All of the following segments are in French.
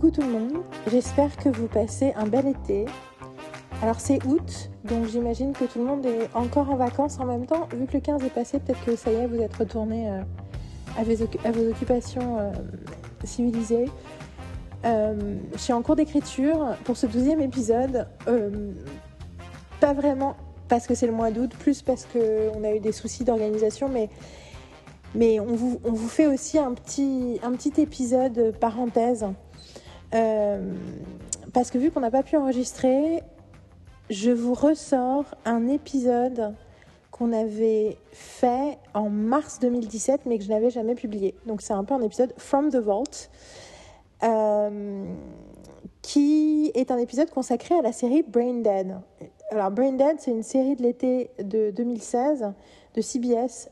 coucou tout le monde, j'espère que vous passez un bel été. Alors c'est août, donc j'imagine que tout le monde est encore en vacances en même temps. Vu que le 15 est passé, peut-être que ça y est, vous êtes retourné euh, à, vos, occupations euh, civilisées. Euh, je suis en cours d'écriture pour ce douzième épisode. pas vraiment parce que c'est le mois d'août, plus parce qu'on a eu des soucis d'organisation, mais, mais on, vous, on, vous, fait aussi un petit, un petit épisode parenthèse. Parce que vu qu'on n'a pas pu enregistrer, je vous ressors un épisode qu'on avait fait en mars 2017 mais que je n'avais jamais publié. Donc c'est un peu un épisode From the Vault euh, qui est un épisode consacré à la série Brain Dead. Alors Brain Dead c'est une série de l'été de 2016 de CBS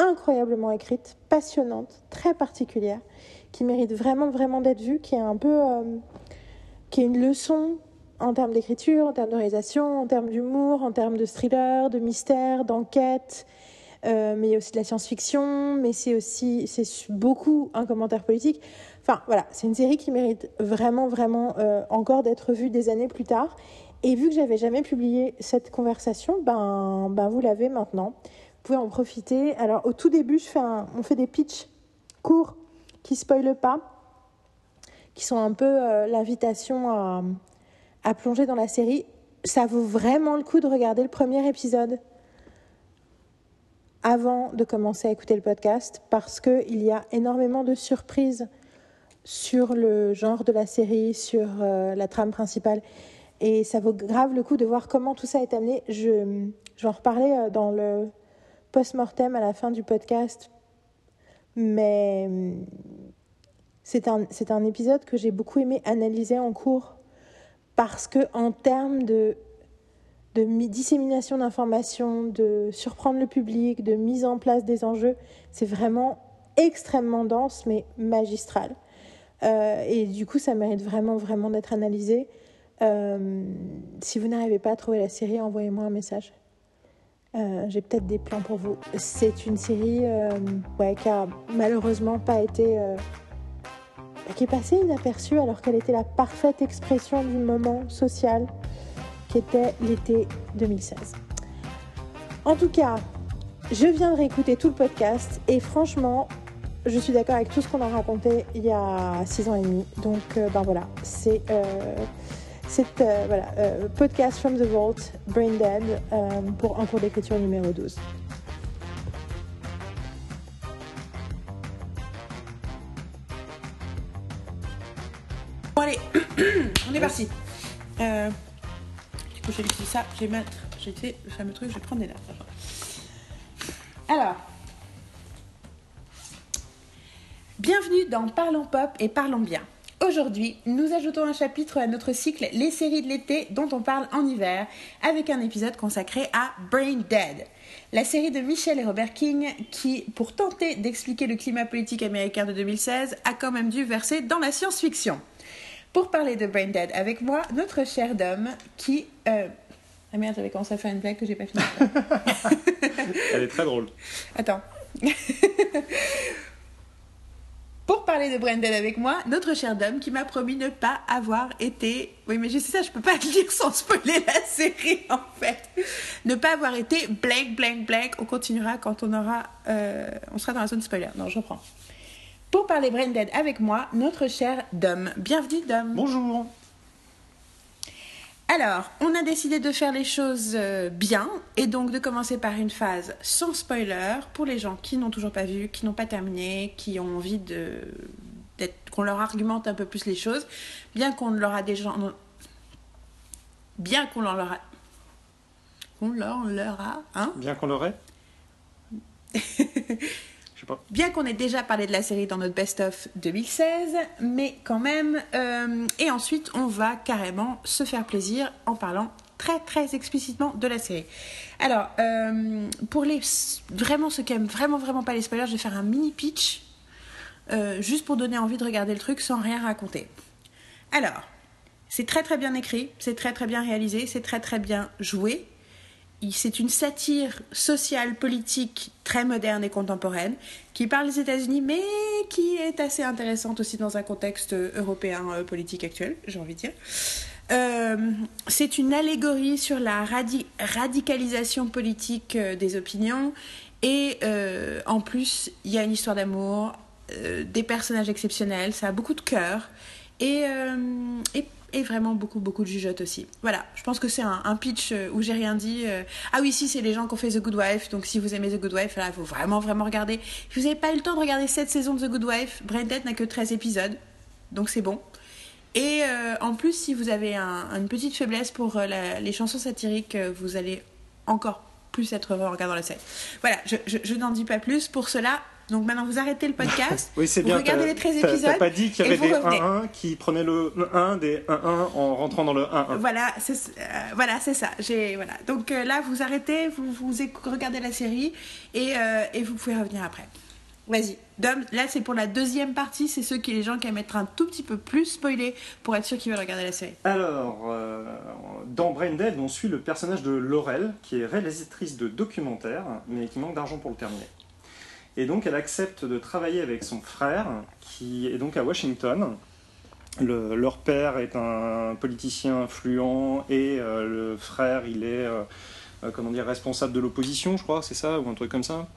incroyablement écrite, passionnante, très particulière, qui mérite vraiment vraiment d'être vue, qui est un peu... Euh, qui est une leçon en termes d'écriture, en termes de réalisation, en termes d'humour, en termes de thriller, de mystère, d'enquête, euh, mais il y a aussi de la science-fiction, mais c'est aussi c'est beaucoup un commentaire politique. Enfin voilà, c'est une série qui mérite vraiment vraiment euh, encore d'être vue des années plus tard. Et vu que j'avais jamais publié cette conversation, ben ben vous l'avez maintenant. Vous pouvez en profiter. Alors au tout début, on fait des pitchs courts qui spoilent pas, qui sont un peu euh, l'invitation à plonger dans la série, ça vaut vraiment le coup de regarder le premier épisode avant de commencer à écouter le podcast parce qu'il y a énormément de surprises sur le genre de la série, sur euh, la trame principale. Et ça vaut grave le coup de voir comment tout ça est amené. Je, je vais en reparler euh, dans le post-mortem à la fin du podcast. Mais c'est un, un épisode que j'ai beaucoup aimé analyser en cours parce que en termes de, de dissémination d'informations, de surprendre le public, de mise en place des enjeux, c'est vraiment extrêmement dense mais magistral. Euh, et du coup, ça mérite vraiment, vraiment d'être analysé. Euh, si vous n'arrivez pas à trouver la série, envoyez-moi un message. Euh, j'ai peut-être des plans pour vous. C'est une série ouais, qui a malheureusement pas été qui est passée inaperçue alors qu'elle était la parfaite expression du moment social qui était l'été 2016. En tout cas, je viens de réécouter tout le podcast et franchement, je suis d'accord avec tout ce qu'on a raconté il y a six ans et demi. Donc, euh, ben voilà, c'est euh, euh, voilà, podcast from the vault, Brain Dead, pour un cours d'écriture numéro 12. On est parti. Euh, du coup, j'ai dit ça. Je vais mettre. J'ai fait le fameux truc. Je vais prendre des notes. Alors. Bienvenue dans Parlons Pop et Parlons Bien. Aujourd'hui, nous ajoutons un chapitre à notre cycle Les séries de l'été dont on parle en hiver, avec un épisode consacré à Brain Dead, la série de Michel et Robert King qui, pour tenter d'expliquer le climat politique américain de 2016, a quand même dû verser dans la science-fiction pour parler de Brain Dead avec moi, notre cher Dom qui. Euh... Ah merde, j'avais commencé à faire une blague que j'ai pas fini. Elle est très drôle. Attends. pour parler de Brain Dead avec moi, notre cher Dom qui m'a promis ne pas avoir été. Oui, mais je sais ça, je peux pas le dire sans spoiler la série en fait. Ne pas avoir été blank, blank, blank. On continuera quand on aura. Euh... On sera dans la zone spoiler. Non, je reprends pour parler Brain Dead avec moi, notre cher Dom. Bienvenue Dom. Bonjour. Alors, on a décidé de faire les choses euh, bien et donc de commencer par une phase sans spoiler pour les gens qui n'ont toujours pas vu, qui n'ont pas terminé, qui ont envie de qu'on leur argumente un peu plus les choses, bien qu'on leur a déjà bien qu'on leur a qu'on leur, leur a hein? Bien qu'on l'aurait Bien qu'on ait déjà parlé de la série dans notre best-of 2016, mais quand même. Euh, et ensuite, on va carrément se faire plaisir en parlant très très explicitement de la série. Alors, euh, pour les vraiment ceux qui aiment vraiment vraiment pas les spoilers, je vais faire un mini pitch euh, juste pour donner envie de regarder le truc sans rien raconter. Alors, c'est très très bien écrit, c'est très très bien réalisé, c'est très très bien joué. C'est une satire sociale, politique, très moderne et contemporaine, qui parle des États-Unis, mais qui est assez intéressante aussi dans un contexte européen euh, politique actuel, j'ai envie de dire. Euh, c'est une allégorie sur la radicalisation politique euh, des opinions. Et en plus, il y a une histoire d'amour, des personnages exceptionnels, ça a beaucoup de cœur. Et et vraiment beaucoup beaucoup de jugeotes aussi. Voilà, je pense que c'est un, pitch euh, où j'ai rien dit. Euh. Ah oui, si, c'est les gens qui ont fait The Good Wife, donc si vous aimez The Good Wife, là, il faut vraiment vraiment regarder. Si vous n'avez pas eu le temps de regarder cette saison de The Good Wife, Braindead n'a que 13 épisodes, donc c'est bon. Et euh, en plus, si vous avez une petite faiblesse pour les chansons satiriques, vous allez encore plus être heureux en regardant la série. Voilà, je n'en dis pas plus. Pour cela, donc maintenant, vous arrêtez le podcast. oui, c'est bien. Vous regardez les 13 épisodes. T'as pas dit qu'il y avait des 1-1 qui prenaient le 1 des 1-1 en rentrant dans le 1-1. Voilà, c'est euh, voilà, ça. Voilà. Donc euh, là, vous arrêtez, vous, vous regardez la série et, euh, et vous pouvez revenir après. Vas-y. Dom, là, c'est pour la deuxième partie. C'est ceux qui, les gens qui aiment être un tout petit peu plus spoilés pour être sûr qu'ils veulent regarder la série. Alors, dans Brain Dead, on suit le personnage de Laurel, qui est réalisatrice de documentaires, mais qui manque d'argent pour le terminer. Et donc elle accepte de travailler avec son frère, qui est donc à Washington. leur père est un politicien influent et euh, le frère, il est euh, euh, comment dire, responsable de l'opposition, je crois, c'est ça, ou un truc comme ça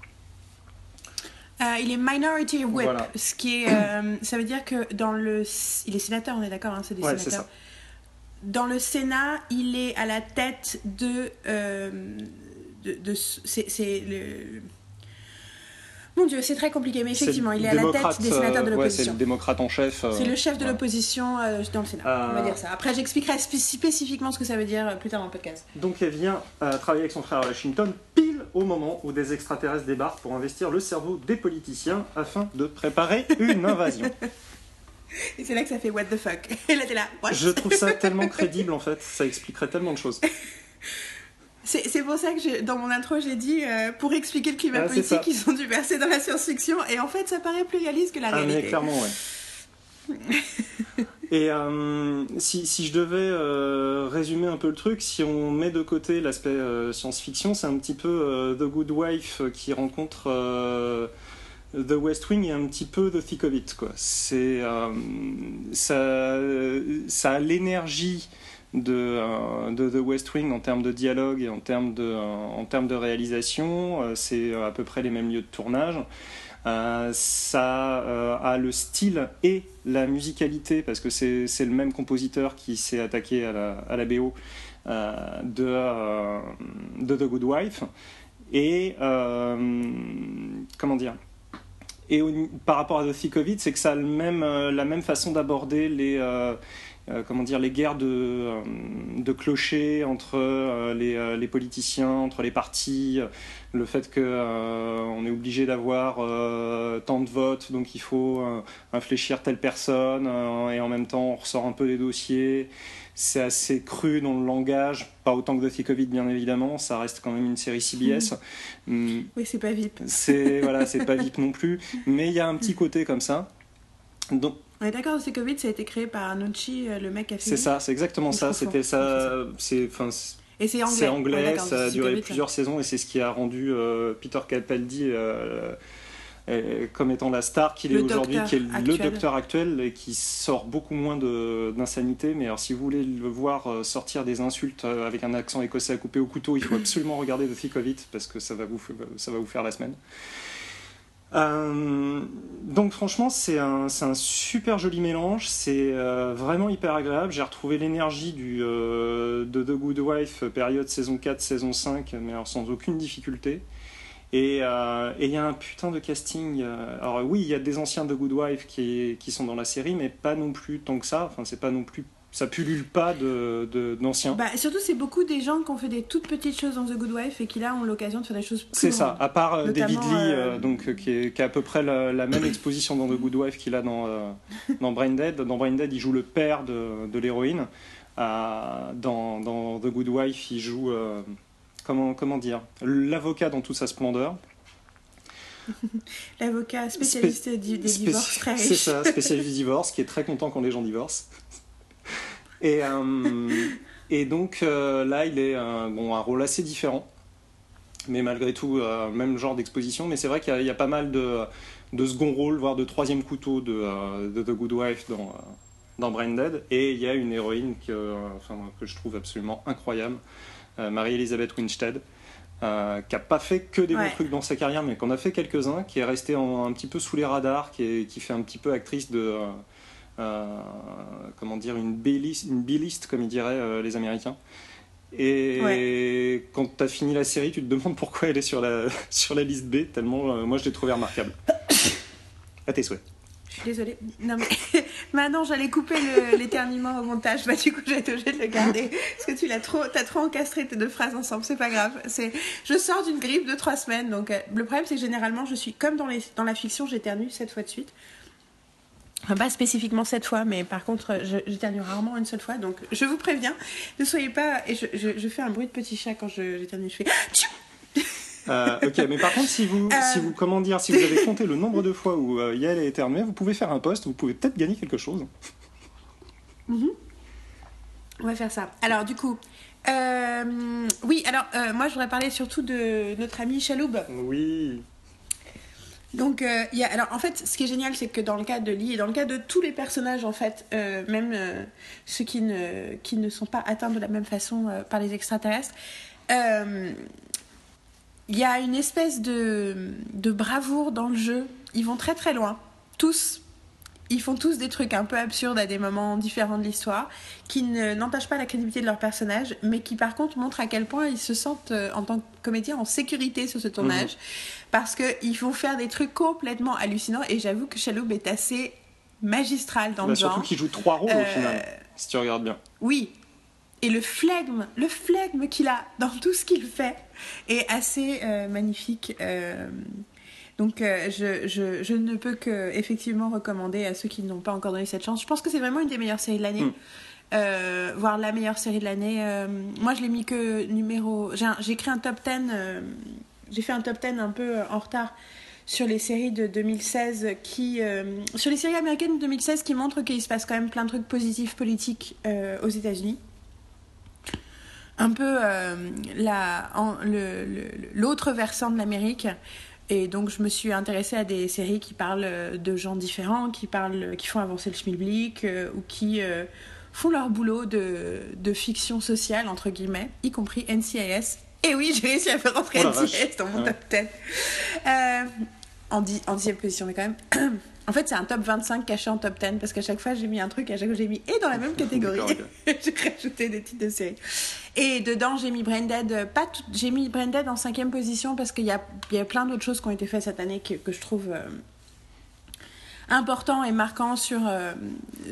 il est minority whip, ce qui est, ça veut dire que dans le, il est sénateur, on est d'accord, hein, c'est des sénateurs. Dans le Sénat, il est à la tête de, de, de c'est le mon Dieu, c'est très compliqué, mais effectivement, il est à la tête des sénateurs de euh, l'opposition. c'est le démocrate en chef. Euh, c'est le chef de l'opposition euh, dans le Sénat, on va dire ça. Après, j'expliquerai spécifiquement ce que ça veut dire plus tard dans le podcast. Donc, elle vient travailler avec son frère à Washington, pile au moment où des extraterrestres débarquent pour investir le cerveau des politiciens afin de préparer une invasion. Et c'est là que ça fait what the fuck. Et là, t'es là. Je trouve ça tellement crédible en fait, ça expliquerait tellement de choses. C'est pour ça que dans mon intro, j'ai dit euh, pour expliquer le climat politique, ils ont dû verser dans la science-fiction. Et en fait, ça paraît plus réaliste que la réalité. Ah, mais clairement, ouais. et euh, si, si, je devais euh, résumer un peu le truc, si on met de côté l'aspect science-fiction, c'est un petit peu The Good Wife qui rencontre. The West Wing et un petit peu The Thick of It. Quoi. C'est, ça, ça a l'énergie euh, de, The West Wing en termes de dialogue et en termes de, euh, en termes de réalisation. Euh, c'est à peu près les mêmes lieux de tournage. ça a le style et la musicalité, parce que c'est le même compositeur qui s'est attaqué à la, à la BO de, The Good Wife. Et comment dire? Et par rapport à The Thick of c'est que ça a le même, la même façon d'aborder les, comment dire, les guerres de, euh, de clochers entre euh, les, les, politiciens, entre les partis, le fait qu'on est obligé d'avoir tant de votes, donc il faut infléchir telle personne, et en même temps on ressort un peu des dossiers. C'est assez cru dans le langage, pas autant que The Covid bien évidemment, ça reste quand même une série CBS. Mmh. Mm. Oui, c'est pas VIP. C'est voilà, c'est pas VIP non plus, mais il y a un petit côté comme ça. Donc, on est d'accord, c'est Covid, ça a été créé par Arnucci, euh, le mec qui a fait. C'est ça, c'est exactement ça. C'était ça. C'est enfin. Et c'est anglais. C'est anglais, ça a duré plusieurs saisons et c'est ce qui a rendu euh, Peter Capaldi euh, comme étant la star qu'il est aujourd'hui, qui est le docteur actuel et qui sort beaucoup moins d'insanité. Mais alors, si vous voulez le voir sortir des insultes avec un accent écossais à couper au couteau, il faut absolument regarder The Thick of It parce que ça va vous, ça va vous faire la semaine. Euh, donc franchement, c'est un, un, super joli mélange, c'est euh, vraiment hyper agréable. J'ai retrouvé l'énergie euh, de The Good Wife, période saison 4, saison 5, mais alors sans aucune difficulté. Et il y a un putain de casting. alors oui, il y a des anciens de Good Wife qui, qui sont dans la série, mais pas non plus tant que ça. Enfin, c'est pas non plus ça pullule pas de, d'anciens. Bah, surtout, c'est beaucoup des gens qui ont fait des toutes petites choses dans The Good Wife et qui là ont l'occasion de faire des choses plus C'est ça, à part euh, David Lee, euh, donc, qui, qui, a à peu près la, même exposition dans The Good Wife qu'il a dans, euh, dans Brain Dead. Dans Brain Dead, il joue le père de, de l'héroïne. dans, dans, The Good Wife, il joue, comment, comment dire, l'avocat dans toute sa splendeur. L'avocat spécialiste des divorces, très riche. C'est ça, spécialiste du divorce, qui est très content quand les gens divorcent. Et, euh, et donc euh, là, il est bon, un rôle assez différent. mais malgré tout, même genre d'exposition. Mais c'est vrai qu'il y, a pas mal de, de second rôle, voire de troisième couteau de, de The Good Wife dans, dans Branded. Et il y a une héroïne que, enfin, que je trouve absolument incroyable, Marie-Elisabeth Winstead. Euh, qui n'a pas fait que des bons trucs dans sa carrière, mais qu'on a fait quelques-uns, qui est resté un petit peu sous les radars, qui, qui fait un petit peu actrice de. Euh, euh, comment dire, une B-list, comme ils diraient les Américains. Et quand tu as fini la série, tu te demandes pourquoi elle est sur la, sur la liste B, tellement moi je l'ai trouvé remarquable. à tes souhaits. Je suis désolée. Non, mais maintenant, j'allais couper l'éternuement au montage. Bah, du coup, j'ai été obligée de le garder. Parce que tu l'as trop, as trop encastré tes deux phrases ensemble. C'est pas grave. C'est, je sors d'une grippe de trois semaines. Donc, euh, le problème, c'est que généralement, je suis comme dans, les, dans la fiction, j'éternue sept fois de suite. Enfin, pas spécifiquement cette fois, mais par contre, j'éternue rarement une seule fois. Donc, je vous préviens, ne soyez pas. Et je, je, fais un bruit de petit chat quand j'éternue. Je fais. Euh, ok, mais par contre, si vous, si vous, comment dire, si vous avez compté le nombre de fois où euh, Yael est éternuée, vous pouvez faire un post, vous pouvez peut-être gagner quelque chose. Mhm. On va faire ça. Alors, du coup, euh, oui, alors moi, je voudrais parler surtout de notre ami Chaloub. Oui. Donc, il y a, alors en fait, ce qui est génial, c'est que dans le cas de Lee et dans le cas de tous les personnages, en fait, même ceux qui ne, qui ne sont pas atteints de la même façon par les extraterrestres, il y a une espèce de, de bravoure dans le jeu. Ils vont très très loin. Tous. Ils font tous des trucs un peu absurdes à des moments différents de l'histoire, qui n'entachent pas la crédibilité de leur personnage, mais qui par contre montrent à quel point ils se sentent euh, en tant que comédien en sécurité sur ce tournage, mhm. Parce qu'ils vont faire des trucs complètement hallucinants. Et j'avoue que Chaloub est assez magistral dans bah, le genre. Surtout qu'il joue trois rôles au final, euh, si tu regardes bien. Oui, et le flegme, le flegme qu'il a dans tout ce qu'il fait est assez euh, magnifique. Euh. donc euh, je, je, je, ne peux que effectivement recommander à ceux qui n'ont pas encore donné cette chance. Je pense que c'est vraiment une des meilleures séries de l'année. Mm. voire la meilleure série de l'année. moi, je l'ai mis que numéro. J'ai écrit un top 10. J'ai fait un top 10 un peu en retard sur les séries de 2016 qui. sur les séries américaines de 2016 qui montrent qu'il se passe quand même plein de trucs positifs politiques aux États-Unis un peu euh, l'autre versant de l'Amérique. Et donc, je me suis intéressée à des séries qui parlent de gens différents, qui, parlent, qui font avancer le schmilblick euh, ou qui euh, font leur boulot de, de, fiction sociale, entre guillemets, y compris NCIS. Et oui, j'ai réussi à faire rentrer oh dans mon top 10. en, en dixième position, mais quand même. En fait, c'est un top 25 caché en top 10 parce qu'à chaque fois, j'ai mis un truc, à chaque fois, j'ai mis et dans la même catégorie. j'ai rajouté des titres de série. Et dedans, j'ai mis Branded, pas j'ai mis Branded en cinquième position parce qu'il y a, y a plein d'autres choses qui ont été faites cette année que, que je trouve euh, important et marquant sur, euh,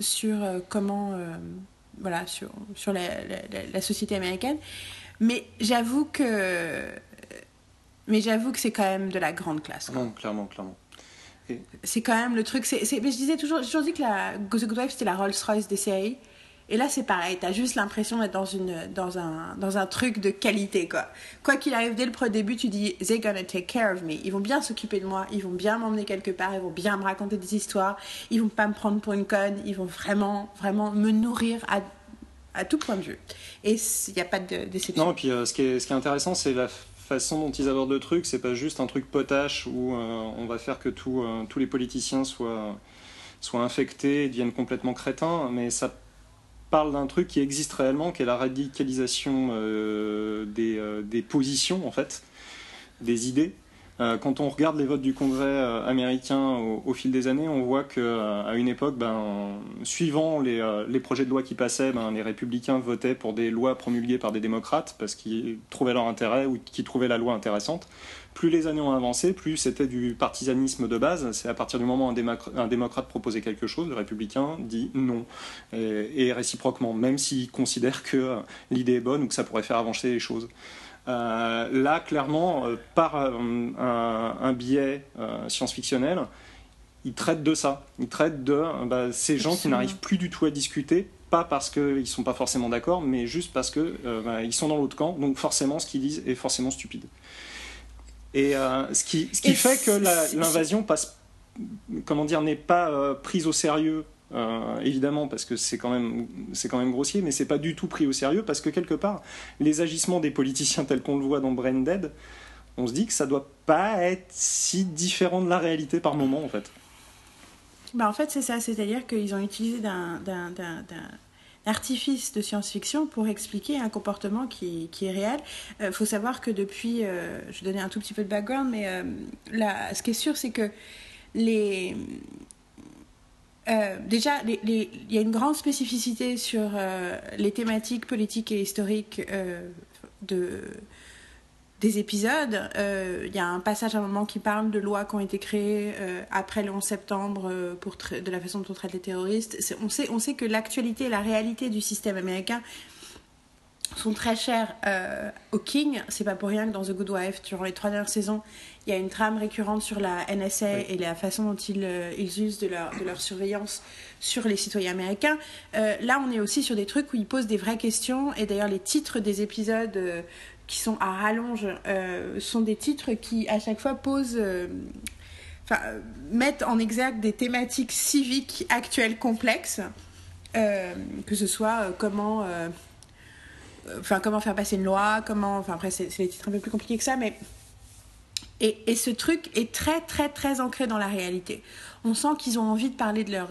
sur euh, comment, voilà, sur, sur la, la, société américaine. Mais j'avoue que, mais j'avoue que c'est quand même de la grande classe. Non, clairement, clairement. C'est quand même le truc. C'est, je disais toujours, j'ai toujours dit que la The Good Wife c'était la Rolls Royce des séries. Et là, c'est pareil, t'as juste l'impression d'être dans, une, dans, un, dans un truc de qualité, quoi. Quoi qu'il arrive, dès le début, tu dis, they're gonna take care of me. Ils vont bien s'occuper de moi, ils vont bien m'emmener quelque part, ils vont bien me raconter des histoires, ils vont pas me prendre pour une conne, ils vont vraiment, vraiment me nourrir à, à tout point de vue. Et il n'y a pas de déception. Non, et puis euh, ce, qui est, intéressant, c'est la façon dont ils abordent le truc, c'est pas juste un truc potache où euh, on va faire que euh, tous les politiciens soient, infectés et deviennent complètement crétins, mais ça parle d'un truc qui existe réellement, qui est la radicalisation des, positions, en fait, des idées. Euh, quand on regarde les votes du Congrès euh, américain au, fil des années, on voit qu'à euh, une époque, ben, suivant les, projets de loi qui passaient, ben, les républicains votaient pour des lois promulguées par des démocrates parce qu'ils trouvaient leur intérêt ou qu'ils trouvaient la loi intéressante. Plus les années ont avancé, plus c'était du partisanisme de base. C'est à partir du moment où un, démocrate proposait quelque chose, le républicain dit non. Et, réciproquement, même s'il considère que l'idée est bonne ou que ça pourrait faire avancer les choses. Euh, là, clairement, euh, par un, biais euh, science-fictionnel, il traite de ça. Il traite de bah, ces gens qui n'arrivent plus du tout à discuter, pas parce qu'ils ne sont pas forcément d'accord, mais juste parce qu'ils bah, sont dans l'autre camp, donc forcément ce qu'ils disent est forcément stupide. Et ce qui, ce qui fait que l'invasion passe, comment dire, n'est pas prise au sérieux euh, évidemment parce que c'est quand même c'est quand même grossier, mais c'est pas du tout pris au sérieux parce que quelque part les agissements des politiciens tels qu'on le voit dans Brain Dead on se dit que ça doit pas être si différent de la réalité par moment en fait. Bah en fait c'est ça, c'est-à-dire qu'ils ont utilisé d'un artifice de science-fiction pour expliquer un comportement qui, qui est réel. Il euh, faut savoir que depuis, euh, je donner un tout petit peu de background, mais euh, là, ce qui est sûr, c'est que les... déjà, il y a une grande spécificité sur les thématiques politiques et historiques de, des épisodes. Euh, il y a un passage à un moment qui parle de lois qui ont été créées euh, après le 11 septembre euh, pour de la façon dont on traite les terroristes. On sait, on sait que l'actualité et la réalité du système américain sont très chers au King. C'est pas pour rien que dans The Good Wife, durant les trois dernières saisons, il y a une trame récurrente sur la NSA et la façon dont ils, ils usent de leur, de leur, surveillance sur les citoyens américains. là, on est aussi sur des trucs où ils posent des vraies questions. Et d'ailleurs, les titres des épisodes qui sont à rallonge euh, sont des titres qui à chaque fois posent euh, enfin mettent en exergue des thématiques civiques actuelles complexes euh, que ce soit comment enfin comment faire passer une loi comment enfin après c'est des titres un peu plus compliqués que ça mais et, et, ce truc est très très très ancré dans la réalité on sent qu'ils ont envie de parler de leur,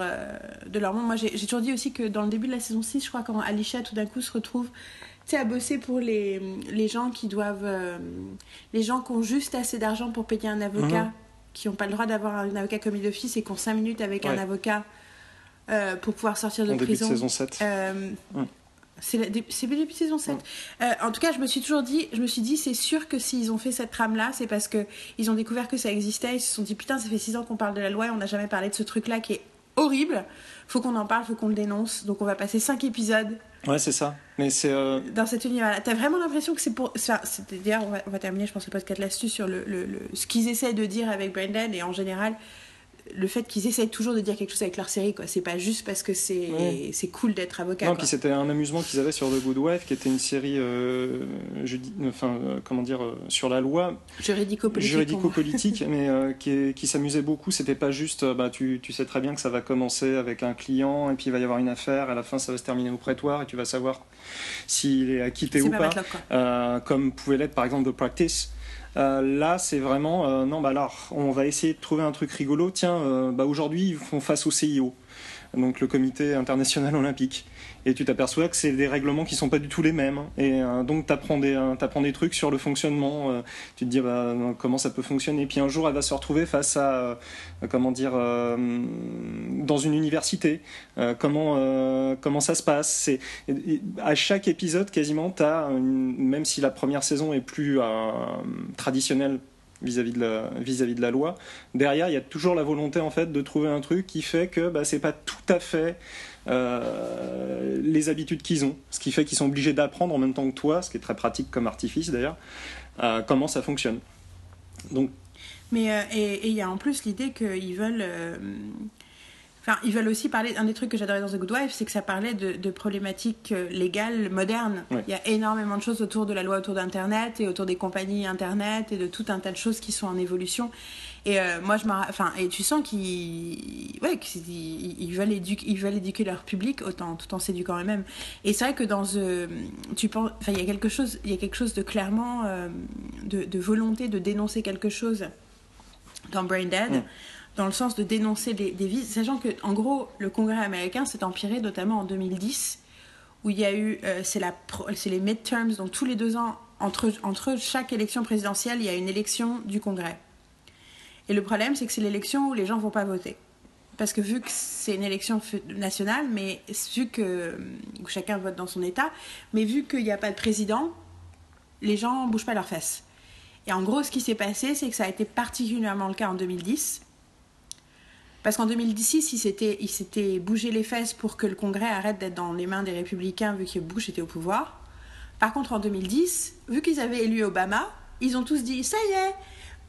de leur monde. Moi, j'ai toujours dit aussi que dans le début de la saison 6, je crois, quand Alicia tout d'un coup se retrouve à bosser pour les, les gens qui doivent. Euh, les gens qui ont juste assez d'argent pour payer un avocat, mhm. qui n'ont pas le droit d'avoir un avocat commis d'office et qui ont 5 minutes avec un avocat euh, pour pouvoir sortir de en prison. Début de saison 7. Euh, C'est début de saison 7. Euh, en tout cas, je me suis toujours dit, je me suis dit, c'est sûr que s'ils ont fait cette trame-là, c'est parce qu'ils ont découvert que ça existait. Ils se sont dit, putain, ça fait 6 ans qu'on parle de la loi et on n'a jamais parlé de ce truc-là qui est horrible. Faut qu'on en parle, faut qu'on le dénonce. Donc on va passer 5 épisodes Ouais, c'est ça. Mais c'est euh, dans cet univers-là. T'as vraiment l'impression que c'est pour. C'est-à-dire, on va, on va, terminer, je pense, le podcast là-dessus sur le, le, ce qu'ils essaient de dire avec Brendan et en général le fait qu'ils essayent toujours de dire quelque chose avec leur série, quoi. C'est pas juste parce que c'est c'est cool d'être avocat. Non, puis c'était un amusement qu'ils avaient sur The Good Wife, qui était une série, euh, je dis, enfin, euh, comment dire, euh, sur la loi. Juridico-politique. Juridico-politique, mais euh, qui, qui s'amusait beaucoup. C'était pas juste, bah, tu, tu sais très bien que ça va commencer avec un client, et puis il va y avoir une affaire, à la fin ça va se terminer au prétoire, et tu vas savoir s'il est acquitté ou pas. pas comme pouvait l'être par exemple The Practice euh, là, c'est vraiment euh, non, bah alors, on va essayer de trouver un truc rigolo. Tiens, euh, bah aujourd'hui, ils font face au CIO donc le comité international olympique. Et tu t'aperçois que c'est des règlements qui sont pas du tout les mêmes. Et euh, donc tu apprends, euh, des trucs sur le fonctionnement. Euh, tu te dis bah, comment ça peut fonctionner. Et puis un jour, elle va se retrouver face à, comment dire, dans une université. comment, comment ça se passe. C'est, à chaque épisode, quasiment, tu as, même si la première saison est plus traditionnelle vis-à-vis de, la, vis-à-vis de la loi. Derrière, il y a toujours la volonté en fait de trouver un truc qui fait que bah, c'est pas tout à fait euh, les habitudes qu'ils ont, ce qui fait qu'ils sont obligés d'apprendre en même temps que toi, ce qui est très pratique comme artifice d'ailleurs, euh, comment ça fonctionne. Donc. Mais euh, et il y a en plus l'idée qu'ils veulent Enfin, ils veulent aussi parler. Un des trucs que j'adorais dans The Good Wife, c'est que ça parlait de, problématiques légales modernes. Il y a énormément de choses autour de la loi autour d'Internet et autour des compagnies Internet et de tout un tas de choses qui sont en évolution. Et euh, moi, je enfin, et tu sens qu'ils, ouais, qu'ils veulent éduquer, ils veulent éduquer leur public autant, tout en s'éduquant eux-mêmes. Et c'est vrai que dans ce, tu penses, enfin, il y a quelque chose, il y a quelque chose de clairement euh, de, volonté de dénoncer quelque chose dans Brain Dead dans le sens de dénoncer des, des vies, sachant que en gros le Congrès américain s'est empiré notamment en 2010 où il y a eu euh, c'est les midterms donc tous les deux ans entre entre chaque élection présidentielle il y a une élection du Congrès et le problème c'est que c'est l'élection où les gens vont pas voter. Parce que vu que c'est une élection nationale mais vu que chacun vote dans son état mais vu qu'il n'y a pas de président les gens bougent pas leurs fesses. Et en gros ce qui s'est passé c'est que ça a été particulièrement le cas en 2010 parce qu'en 2016, il s'était bougé les fesses pour que le Congrès arrête d'être dans les mains des républicains vu que Bush était au pouvoir. Par contre, en 2010, vu qu'ils avaient élu Obama, ils ont tous dit Ça y est,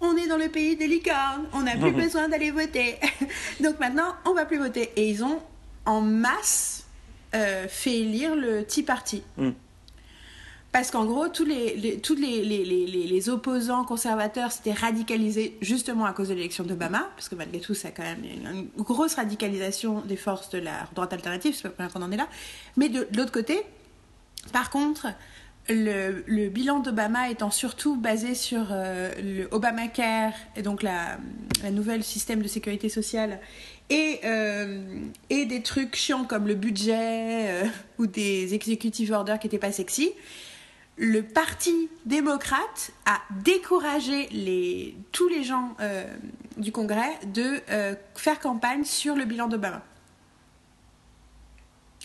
on est dans le pays des licornes, on n'a plus besoin d'aller voter. Donc maintenant, on va plus voter. Et ils ont en masse euh, fait élire le Tea Party. Mm. Parce qu'en gros, tous les, tous les, les, les, opposants conservateurs s'étaient radicalisés justement à cause de l'élection d'Obama, parce que malgré tout, ça a quand même une, grosse radicalisation des forces de la droite alternative, c'est pas qu'on en est là. Mais de, l'autre côté, par contre, le, bilan d'Obama étant surtout basé sur euh, le Obamacare, et donc la, la nouvelle système de sécurité sociale, et, euh, des trucs chiants comme le budget euh, ou des executive orders qui n'étaient pas sexy, le Parti démocrate a découragé tous les gens du Congrès de faire campagne sur le bilan d'Obama.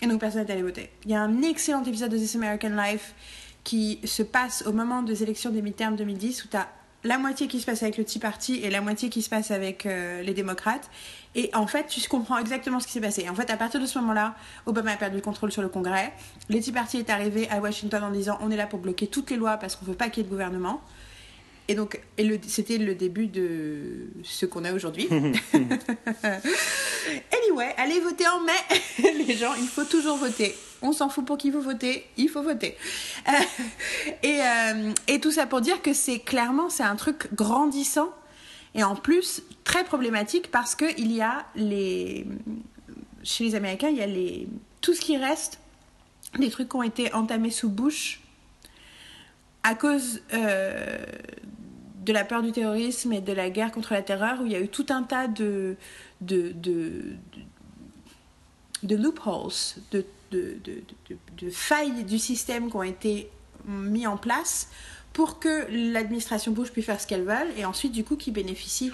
Et donc personne n'est allé voter. Il y a un excellent épisode de This American Life qui se passe au moment des élections des midterms 2010 où tu as la moitié qui se passe avec le Tea Party et la moitié qui se passe avec euh, les démocrates. Et en fait, tu comprends exactement ce qui s'est passé. en fait, à partir de ce moment-là, Obama a perdu le contrôle sur le Congrès. Le Tea Party est arrivé à Washington en disant on est là pour bloquer toutes les lois parce qu'on veut pas qu'il y ait de gouvernement. Et donc, c'était le début de ce qu'on a aujourd'hui. anyway, allez voter en mai. Les gens, il faut toujours voter. On s'en fout pour qui vous votez, il faut voter. Euh, et, euh, et, tout ça pour dire que c'est clairement, c'est un truc grandissant et en plus très problématique parce qu'il y a les. Chez les Américains, il y a les, tout ce qui reste des trucs qui ont été entamés sous Bush à cause euh, de la peur du terrorisme et de la guerre contre la terreur, où il y a eu tout un tas de, de, de, de, loopholes, de, de, failles du système qui ont été mis en place pour que l'administration Bush puisse faire ce qu'elle veut et ensuite du coup qui bénéficient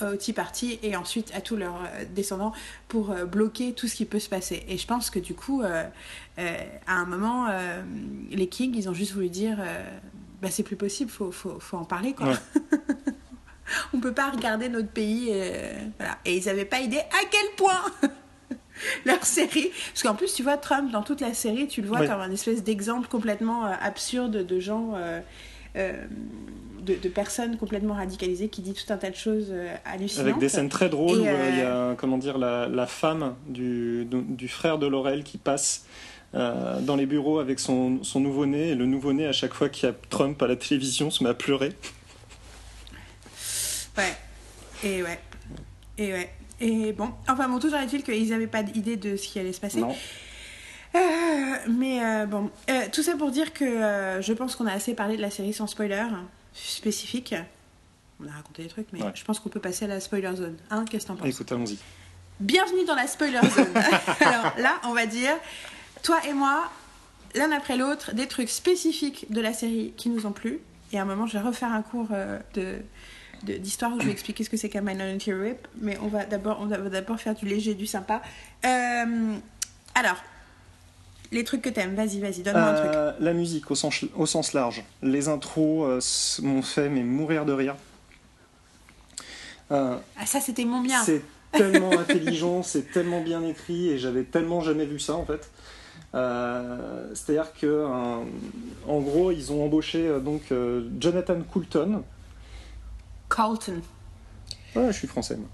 au Tea Party et ensuite à tous leurs euh, descendants pour euh, bloquer tout ce qui peut se passer. Et je pense que du coup, euh, à un moment, les Kings, ils ont juste voulu dire bah, c'est plus possible, faut, faut, faut, en parler quoi. On peut pas regarder notre pays. Et, voilà. et ils n'avaient pas idée à quel point leur série. Parce qu'en plus, tu vois, Trump, dans toute la série, tu le vois comme un espèce d'exemple complètement euh, absurde de gens. Euh, euh, de, de, personnes complètement radicalisées qui dit tout un tas de choses hallucinantes. Avec des scènes très drôles où il y a comment dire, la, la femme du, du, frère de Laurel qui passe euh, dans les bureaux avec son, son nouveau-né. Et le nouveau-né, à chaque fois qu'il y a Trump à la télévision, se met à pleurer. Ouais. Et ouais. Et ouais. Et bon, enfin bon, toujours est-il qu'ils n'avaient pas d'idée de ce qui allait se passer? Non. Euh, mais euh, bon, tout ça pour dire que je pense qu'on a assez parlé de la série sans spoiler spécifique. On a raconté des trucs, mais je pense qu'on peut passer à la spoiler zone. Hein Qu'est-ce que t'en penses? Écoute, allons-y. Bienvenue dans la spoiler zone. Alors là, on va dire toi et moi, l'un après l'autre, des trucs spécifiques de la série qui nous ont plu. Et à un moment, je vais refaire un cours euh, de d'histoire où je vais expliquer ce que c'est qu'un Minority Rip, mais on va d'abord on va d'abord faire du léger, du sympa. Euh, alors, les trucs que t'aimes, vas-y, vas-y, donne-moi un truc. Euh, la musique au sens, au sens large. Les intros m'ont fait mais mourir de rire. ah ça c'était mon bien. C'est tellement intelligent, c'est tellement bien écrit et j'avais tellement jamais vu ça en fait. Euh, c'est-à-dire que, en gros, ils ont embauché euh, donc euh, Jonathan Coulton. Carlton. Ouais, je suis français, moi.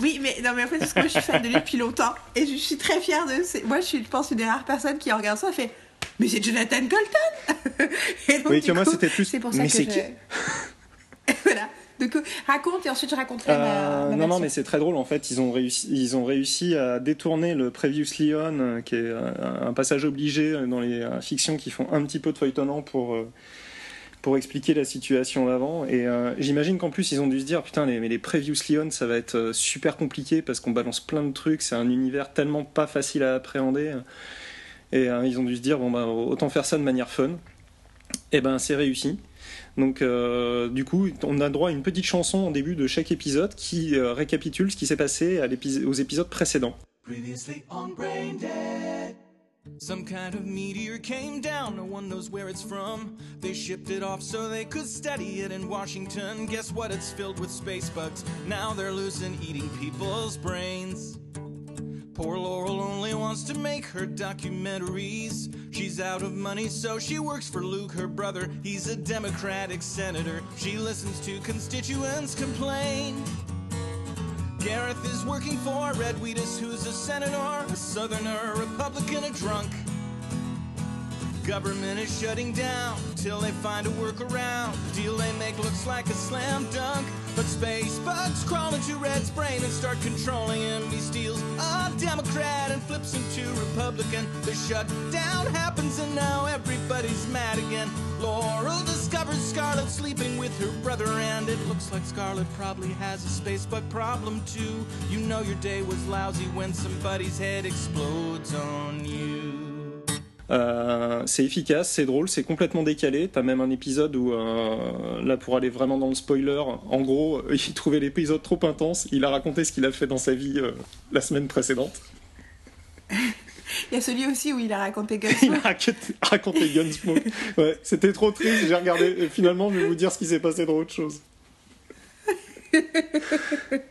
Oui, mais non, mais en fait, parce que moi, je suis fan de lui depuis longtemps et je suis très fière de. Moi, je suis, je pense, une des rares personnes qui regarde ça et fait Mais c'est Jonathan Colton Oui, tu vois, moi, c'était plus. C'est pour ça mais c'est qui? Voilà. Donc raconte et ensuite je raconterai euh, Non, non, mais c'est très drôle en fait. Ils ont réussi, ils ont réussi à détourner le Previously On, euh, qui est un passage obligé dans les euh, fictions qui font un petit peu de feuilletonnant pour pour expliquer la situation d'avant. Et j'imagine qu'en plus, ils ont dû se dire Putain, les, mais les Previously On, ça va être super compliqué parce qu'on balance plein de trucs. C'est un univers tellement pas facile à appréhender. Et ils ont dû se dire Bon, bah, autant faire ça de manière fun. Et ben, c'est réussi. Donc, euh, du coup, on a droit à une petite chanson en début de chaque épisode qui euh, récapitule ce qui s'est passé à aux épisodes précédents. Some kind of meteor came down, no one knows where it's from. They shipped it off so they could study it in Washington. Guess what? It's filled with space bugs. Now they're loose and eating people's brains. Poor Laurel only wants to make her documentaries. She's out of money, so she works for Luke, her brother. He's a Democratic senator. She listens to constituents complain. Gareth is working for Red Wheatus, who's a senator, a southerner, a Republican, a drunk. Government is shutting down till they find a workaround. Deal they make looks like a slam dunk. Space bugs crawl into Red's brain and start controlling him. He steals a Democrat and flips him to Republican. The shutdown happens and now everybody's mad again. Laurel discovers Scarlet sleeping with her brother, and it looks like Scarlet probably has a space bug problem too. You know your day was lousy when somebody's head explodes on you. Euh, c'est efficace, c'est drôle, c'est complètement décalé. T'as même un épisode où, euh, là pour aller vraiment dans le spoiler, en gros, il trouvait l'épisode trop intense. Il a raconté ce qu'il a fait dans sa vie euh, la semaine précédente. Il y a celui aussi où il a raconté Il Gunsmoke. a raconté Gunsmoke. Ouais, c'était trop triste. J'ai regardé. Et finalement, je vais vous dire ce qui s'est passé dans autre chose.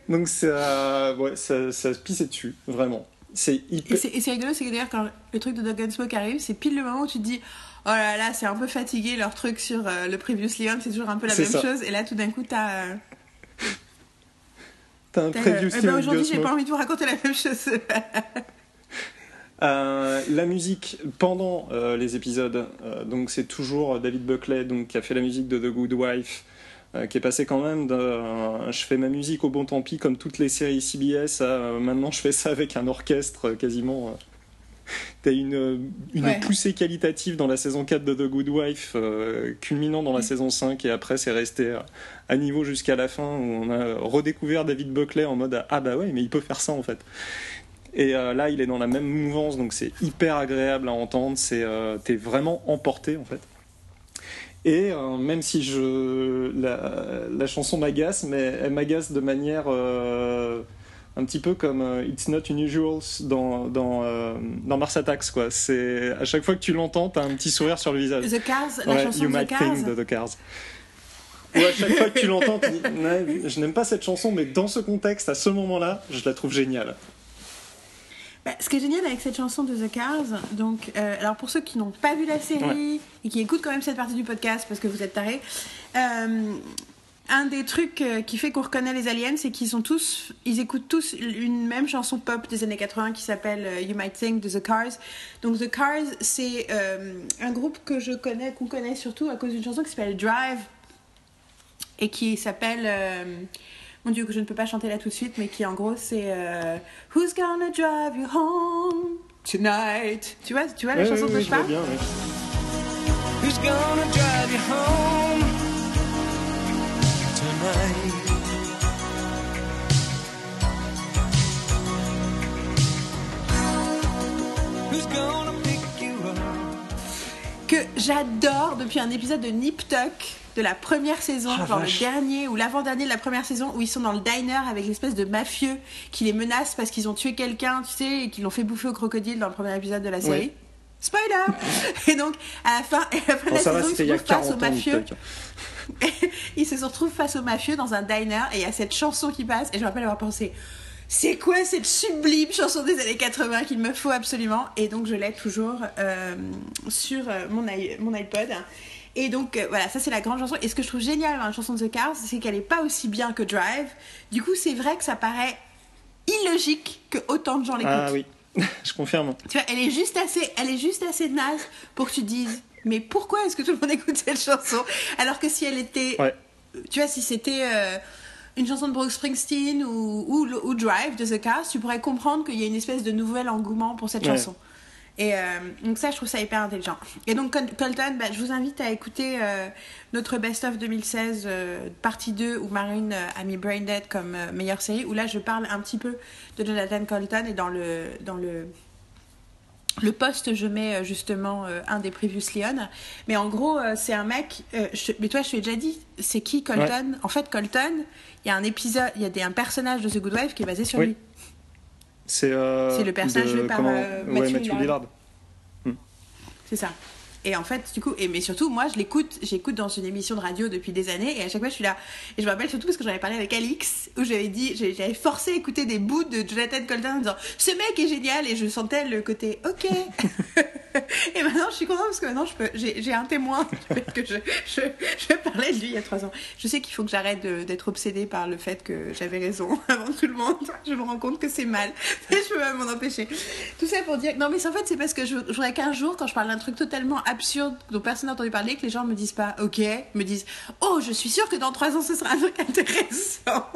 Donc ça, ouais, ça, ça se pissait dessus, vraiment. C'est Et hyper. et c'est rigolo, c'est que d'ailleurs, quand le truc de Gunsmoke arrive, c'est pile le moment où tu te dis Oh là là, c'est un peu fatigué leur truc sur euh, le Previously On, c'est toujours un peu la même ça. chose. Et là, tout d'un coup, t'as. euh, T'as un preview euh, ben, Aujourd'hui, j'ai pas envie de vous raconter la même chose. Euh, la musique pendant euh, les épisodes, euh, donc c'est toujours David Buckley donc, qui a fait la musique de The Good Wife, euh, qui est passé quand même de euh, je fais ma musique au bon tant pis comme toutes les séries CBS à euh, maintenant je fais ça avec un orchestre quasiment. T'as une, une Ouais. poussée qualitative dans la saison 4 de The Good Wife, euh, culminant dans la saison 5, et après c'est resté à, à niveau jusqu'à la fin, où on a redécouvert David Buckley en mode Ah bah ouais, mais il peut faire ça en fait. Et euh, là, il est dans la même mouvance, donc c'est hyper agréable à entendre. C'est, euh, t'es vraiment emporté en fait. Et euh, même si je la, la chanson m'agace, mais elle m'agace de manière euh, un petit peu comme euh, It's Not Unusual dans dans, dans Mars Attacks quoi. C'est à chaque fois que tu l'entends, t'as un petit sourire sur le visage. The Cars, la Ouais, chanson you de The might Cars. think de The Cars. Ou à chaque fois que tu l'entends, tu dis je n'aime pas cette chanson, mais dans ce contexte, à ce moment-là, je la trouve géniale. Bah, ce qui est génial avec cette chanson de The Cars, donc, euh, alors pour ceux qui n'ont pas vu la série et qui écoutent quand même cette partie du podcast parce que vous êtes tarés, euh, un des trucs euh, qui fait qu'on reconnaît les aliens, c'est qu'ils sont tous, ils écoutent tous une même chanson pop des années 80 qui s'appelle You Might Think de The Cars. Donc The Cars, c'est euh, un groupe que je connais, qu'on connaît surtout à cause d'une chanson qui s'appelle Drive et qui s'appelle mon dieu que je ne peux pas chanter là tout de suite mais qui en gros c'est euh, Who's gonna drive you home tonight? Tu vois tu vois la chanson ouais, ouais, je parle? bien, ouais. Who's gonna drive you home tonight? Who's gonna pick you up? que j'adore depuis un épisode de Nip Tuck de la première saison, genre vache. le dernier ou l'avant-dernier de la première saison, où ils sont dans le diner avec l'espèce de mafieux qui les menace parce qu'ils ont tué quelqu'un, tu sais, et qu'ils l'ont fait bouffer au crocodile dans le premier épisode de la série. Spoiler Et donc, à la fin, à la fin de Bon, la saison, ils se retrouvent face 40 au ans. mafieux. Ils se retrouvent face aux mafieux dans un diner et il y a cette chanson qui passe et je me rappelle avoir pensé c'est quoi cette sublime chanson des années 80 qu'il me faut absolument? Et donc je l'ai toujours euh, sur euh, mon iPod et donc euh, voilà ça c'est la grande chanson et ce que je trouve génial dans la chanson de The Cars c'est qu'elle est pas aussi bien que Drive du coup c'est vrai que ça paraît illogique que autant de gens l'écoutent Ah oui, je confirme. tu vois, elle est juste assez, elle est juste assez naze pour que tu te dises, mais pourquoi est-ce que tout le monde écoute cette chanson? Alors que si elle était, Ouais. tu vois, si c'était euh, une chanson de Bruce Springsteen ou, ou, ou Drive de The Cars, tu pourrais comprendre qu'il y a une espèce de nouvel engouement pour cette Ouais. chanson. Et euh, donc ça, je trouve ça hyper intelligent. Et donc Col- Colton, bah, je vous invite à écouter euh, notre Best of 2016, euh, partie 2, où Marine euh, a mis Brain Dead comme meilleure série, où là, je parle un petit peu de Jonathan Colton et dans le... Dans le le poste, je mets justement euh, un des Previous Leon. Mais en gros, euh, c'est un mec. euh, je- mais toi, je te l'ai déjà dit, c'est qui Colton? En fait, Colton, il y a un épisode, il y a des, un personnage de The Good Wife qui est basé sur Oui. lui. C'est euh, C'est le personnage joué par, euh, ouais, Matthew Lillard. Lillard. C'est ça. Et en fait, du coup, et, mais surtout, moi, je l'écoute, j'écoute dans une émission de radio depuis des années, et à chaque fois, je suis là. Et je me rappelle surtout parce que j'en avais parlé avec Alix, où j'avais dit, j'avais forcé à écouter des bouts de Jonathan Colton en disant Ce mec est génial, et je sentais le côté Ok. et maintenant, je suis contente parce que maintenant, je peux, j'ai, un témoin que je, je, je parlais de lui il y a trois ans. Je sais qu'il faut que j'arrête d'être obsédée par le fait que j'avais raison avant tout le monde. Je me rends compte que c'est mal, je peux m'en empêcher. Tout ça pour dire, non, mais en fait, c'est parce que je, je voudrais qu'un jour, quand je parle d'un truc totalement absurde dont personne n'a entendu parler, que les gens me disent pas, ok, me disent, oh, je suis sûre que dans trois ans, ce sera un truc intéressant.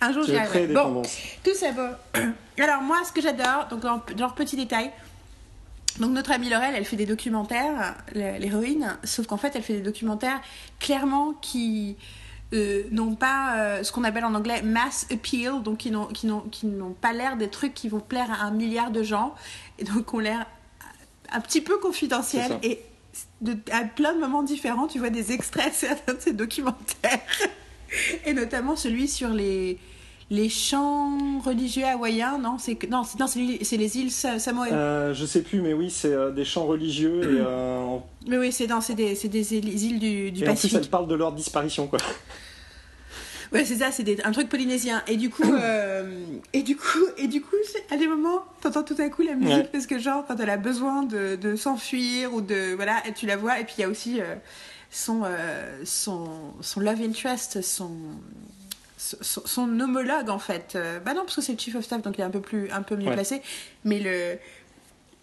Un jour, j'y arriverai. Bon, tout ça va. Alors moi, ce que j'adore, donc en- genre petit détail, donc notre amie Laurel, elle fait des documentaires, l'héroïne, sauf qu'en fait, elle fait des documentaires clairement qui euh, n'ont pas euh, ce qu'on appelle en anglais mass appeal, donc qui n'ont qui n'ont qui n'ont pas l'air des trucs qui vont plaire à un milliard de gens, et donc ont l'air un petit peu confidentiels et de, à plein de moments différents, tu vois des extraits de certains de ces documentaires, et notamment celui sur les les chants religieux hawaïens, non C'est non, c'est non, c'est les- îles Sa- Samoa. Euh, je sais plus, mais oui, c'est euh, des chants religieux et, euh, Mais oui, c'est des, c'est des îles du, du et en plus Pacifique. elle parle de leur disparition quoi. Ouais, c'est ça, c'est des- un truc polynésien. Et du coup, euh, et du coup, et du coup, à des moments, t'entends tout à coup la musique Ouais. parce que genre quand elle a besoin de, de s'enfuir ou de voilà, et tu la vois. Et puis il y a aussi euh, son, euh, son son love interest, son son, son homologue en fait. Euh, bah non, parce que c'est le chief of staff, donc il est un peu plus un peu mieux Ouais. placé. Mais le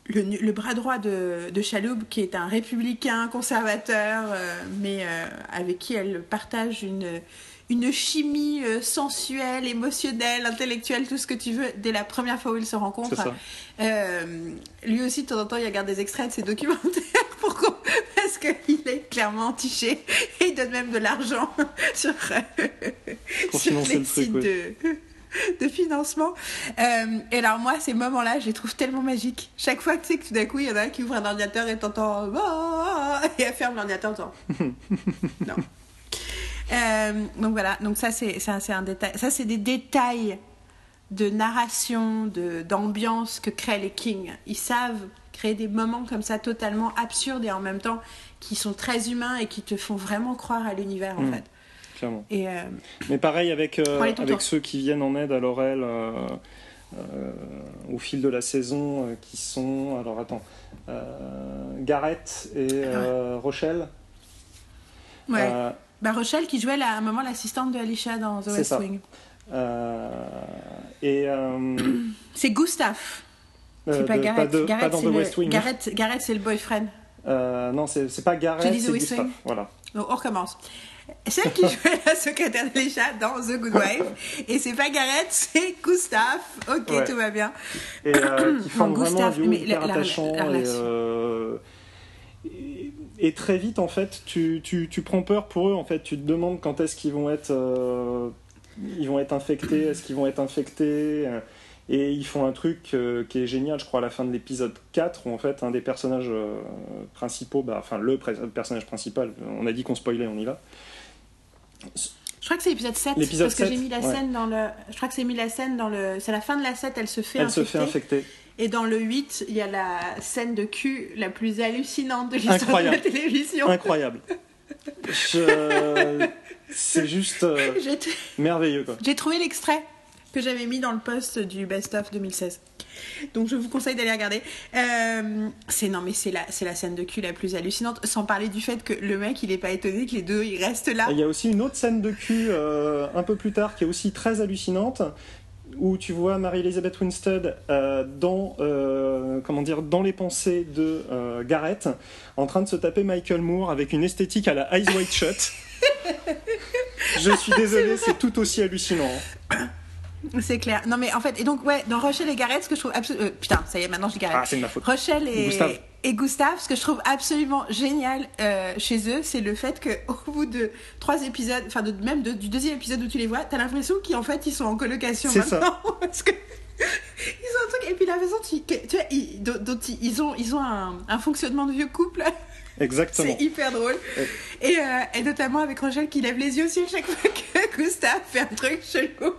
le, le bras droit de, de Chaloub, qui est un républicain conservateur, euh, mais euh, avec qui elle partage une, une chimie euh, sensuelle, émotionnelle, intellectuelle, tout ce que tu veux, dès la première fois où ils se rencontrent. lui aussi, de temps en temps, il regarde des extraits de ses documentaires pour qu'on- parce qu'il est clairement entiché et il donne même de l'argent sur, Pour sur financer les le truc, sites ouais. de, de financement. Euh, et alors moi, ces moments-là, je les trouve tellement magiques. Chaque fois que tu sais que tout d'un coup, il y en a un qui ouvre un ordinateur et t'entends Ah et elle ferme l'ordinateur, t'entends non. Euh, donc voilà, donc ça c'est ça c'est un détail. Ça c'est des détails de narration, de d'ambiance que créent les Kings. Ils savent créer des moments comme ça totalement absurdes et en même temps qui sont très humains et qui te font vraiment croire à l'univers en Mm. fait. Clairement. Et euh, Mais pareil avec, euh, avec ceux qui viennent en aide à Laurel euh, au fil de la saison, qui sont, alors attends, Gareth et euh, Rochelle. ouais. Bah, Rochelle qui jouait là, à un moment l'assistante de Alicia dans The West. Wing. et C'est Gustave. C'est pas Gareth. Gareth, dans c'est The le-. Gareth, Gareth, c'est le boyfriend. Euh, non, c'est c'est pas Gareth, c'est West Gustave. Wing. Voilà. Donc on recommence. Celle qui jouait la secrétaire d'Alicia dans The Good Wife. Et c'est pas Gareth, c'est Gustave. Ok, Ouais. tout va bien. et euh, qui forment vraiment un Gustave, duo mais hyper la- la- attachant la et, relation. euh, et, et très vite en fait tu, tu, tu prends peur pour eux en fait tu te demandes quand est-ce qu'ils vont être euh, ils vont être infectés est-ce qu'ils vont être infectés et ils font un truc euh, qui est génial je crois à la fin de l'épisode 4 où en fait un des personnages euh, principaux bah, enfin le personnage principal on a dit qu'on spoilait on y va Je crois que c'est l'épisode 7. L'épisode Parce que j'ai 7, mis la ouais. scène dans le. Je crois que c'est mis la scène dans le. C'est la fin de la 7, elle se fait elle se infecter. fait infecter Et dans le 8, il y a la scène de cul la plus hallucinante de l'histoire de la télévision. incroyable Je- c'est juste euh, merveilleux quoi J'ai trouvé l'extrait que j'avais mis dans le post du Best of 2016. Donc je vous conseille d'aller regarder. Euh, c'est non mais c'est la c'est la scène de cul la plus hallucinante. Sans parler du fait que le mec il est pas étonné que les deux ils restent là. Il y a aussi une autre scène de cul euh, un peu plus tard qui est aussi très hallucinante où tu vois Mary-Elizabeth Winstead euh, dans, euh, comment dire, dans les pensées de euh, Garrett en train de se taper Michael Moore avec une esthétique à la Eyes Wide Shut. Je suis désolé, c'est tout aussi hallucinant. C'est clair. Non mais en fait et donc ouais dans Rochelle et Gareth ce que je trouve absolument putain ça y est maintenant je dis Gareth. Ah, c'est de ma faute. Rochelle et Gustave. et Gustave, ce que je trouve absolument génial euh, chez eux, c'est le fait que au bout de trois épisodes, enfin de, même de- du deuxième épisode où tu les vois, t'as l'impression qu'en fait ils sont en colocation C'est ça. maintenant. Parce que ils ont un truc et puis la façon tu, vois, ils, dont, dont ils, ils ont ils ont un, un fonctionnement de vieux couple. Exactement. C'est hyper drôle. Et, euh, et notamment avec Rochelle qui lève les yeux aussi à chaque fois que Gustave fait un truc chelou.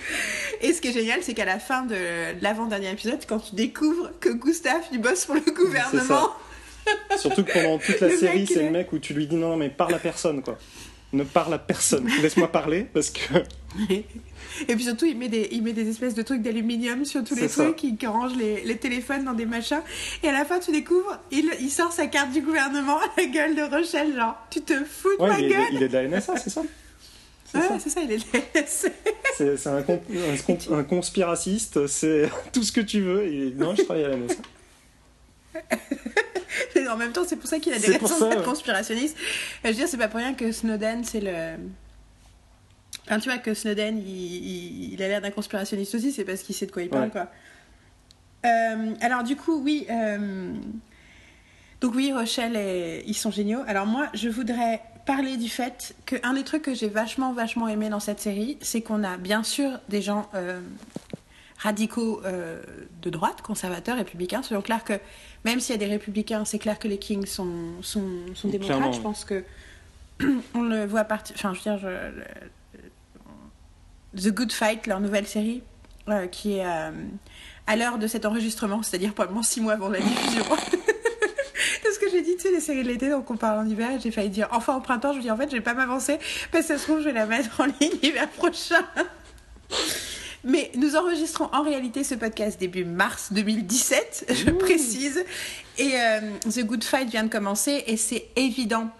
Et ce qui est génial, c'est qu'à la fin de l'avant-dernier épisode, quand tu découvres que Gustave, il bosse pour le gouvernement. Surtout que pendant toute la Le série, c'est est- le mec où tu lui dis non, mais parle à personne quoi. ne parle à personne. Laisse-moi parler parce que. Et puis surtout, il met des, il met des espèces de trucs d'aluminium sur tous les ça. trucs, il range les, les téléphones dans des machins. Et à la fin, tu découvres, il, il sort sa carte du gouvernement à la gueule de Rochelle, genre, tu te fous de Ouais, ma il, gueule est, il est de la NSA, c'est ça? C'est ça. Ouais, c'est ça, il est C'est c'est un, con- un, con- un conspiraciste, c'est tout ce que tu veux. Et non, je travaille à la. Mais en même temps, c'est pour ça qu'il a des raisons d'être conspirationniste. Euh, Je veux dire, c'est pas pour rien que Snowden, c'est le. Enfin, tu vois, que Snowden, il, il- il a l'air d'un conspirationniste aussi, c'est parce qu'il sait de quoi il parle, Ouais. quoi. Euh, alors, du coup, oui. euh, Donc, oui, Rochelle, et... ils sont géniaux. Alors, moi, je voudrais parler du fait qu'un des trucs que j'ai vachement, vachement aimé dans cette série, c'est qu'on a bien sûr des gens euh, radicaux euh, de droite, conservateurs, républicains. Soyons clairs que même s'il y a des républicains, c'est clair que les Kings sont, sont, sont démocrates. Clairement, Je pense que on le voit partir. Enfin, je veux dire, je- le- The Good Fight, leur nouvelle série, euh, qui est à l'heure de cet enregistrement, c'est-à-dire probablement six mois avant la diffusion. J'ai dit, tu sais, les séries de l'été, donc on parle en hiver, j'ai failli dire enfin au printemps, je me dis en fait, je vais pas m'avancer, parce que ça se trouve, je vais la mettre en ligne l'hiver prochain. Mais nous enregistrons en réalité ce podcast début mars 2017, je précise. Et euh, The Good Fight vient de commencer et c'est évident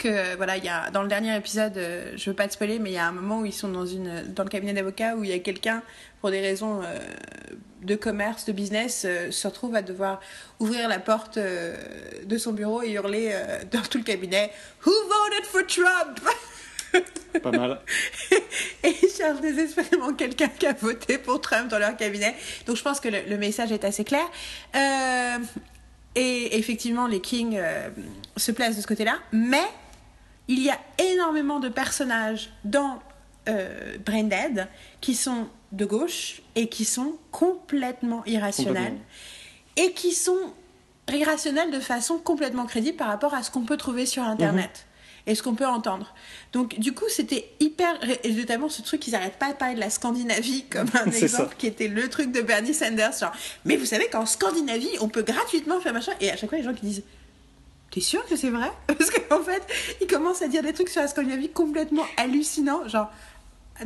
que voilà, il y a dans le dernier épisode, euh, je veux pas te spoiler, mais il y a un moment où ils sont dans une dans le cabinet d'avocat où il y a quelqu'un pour des raisons euh, de commerce, de business, euh, se retrouve à devoir ouvrir la porte euh, de son bureau et hurler dans tout le cabinet Who voted for Trump? Pas mal. et ils cherchent désespérément quelqu'un qui a voté pour Trump dans leur cabinet. Donc je pense que le, le message est assez clair. Euh, et effectivement, les Kings euh, se placent de ce côté-là. Mais il y a énormément de personnages dans euh, Brain Dead qui sont de gauche et qui sont complètement irrationnels. Et qui sont irrationnels de façon complètement crédible par rapport à ce qu'on peut trouver sur Internet. Et ce qu'on peut entendre. Donc, du coup, c'était hyper. Et notamment ce truc, ils n'arrêtent pas de parler de la Scandinavie comme un exemple ça. qui était le truc de Bernie Sanders. Genre, mais vous savez qu'en Scandinavie, on peut gratuitement faire machin. Et à chaque fois, les gens qui disent T'es sûr que c'est vrai? Parce qu'en fait, ils commencent à dire des trucs sur la Scandinavie complètement hallucinants. Genre,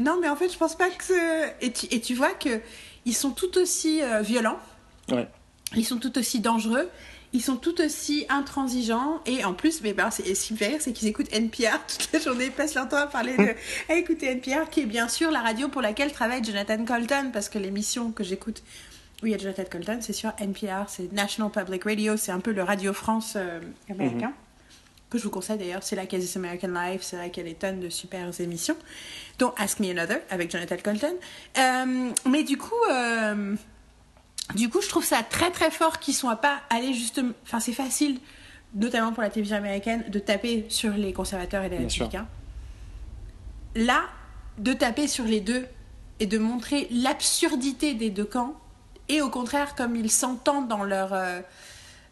non, mais en fait, je pense pas que. Et tu, et tu vois que ils sont tout aussi euh, violents, Ouais. ils sont tout aussi dangereux, ils sont tout aussi intransigeants. Et en plus, mais ben, c'est, ce qui me fait rire, c'est qu'ils écoutent NPR toute la journée, ils passent leur temps à parler de. à écouter NPR, qui est bien sûr la radio pour laquelle travaille Jonathan Colton, parce que l'émission que j'écoute. Oui, il y a Jonathan Colton, c'est sûr. NPR, c'est National Public Radio, c'est un peu le Radio France euh, américain. Que je vous conseille d'ailleurs, c'est là qu'il y a This American Life, c'est là qu'il y a des tonnes de super émissions, dont Ask Me Another avec Jonathan Colton. Euh, mais du coup, euh, du coup, je trouve ça très très fort qu'ils soient pas allés justement. Enfin, c'est facile, notamment pour la télévision américaine, de taper sur les conservateurs et les républicains. Là, de taper sur les deux et de montrer l'absurdité des deux camps, et au contraire, comme ils s'entendent dans leur. euh,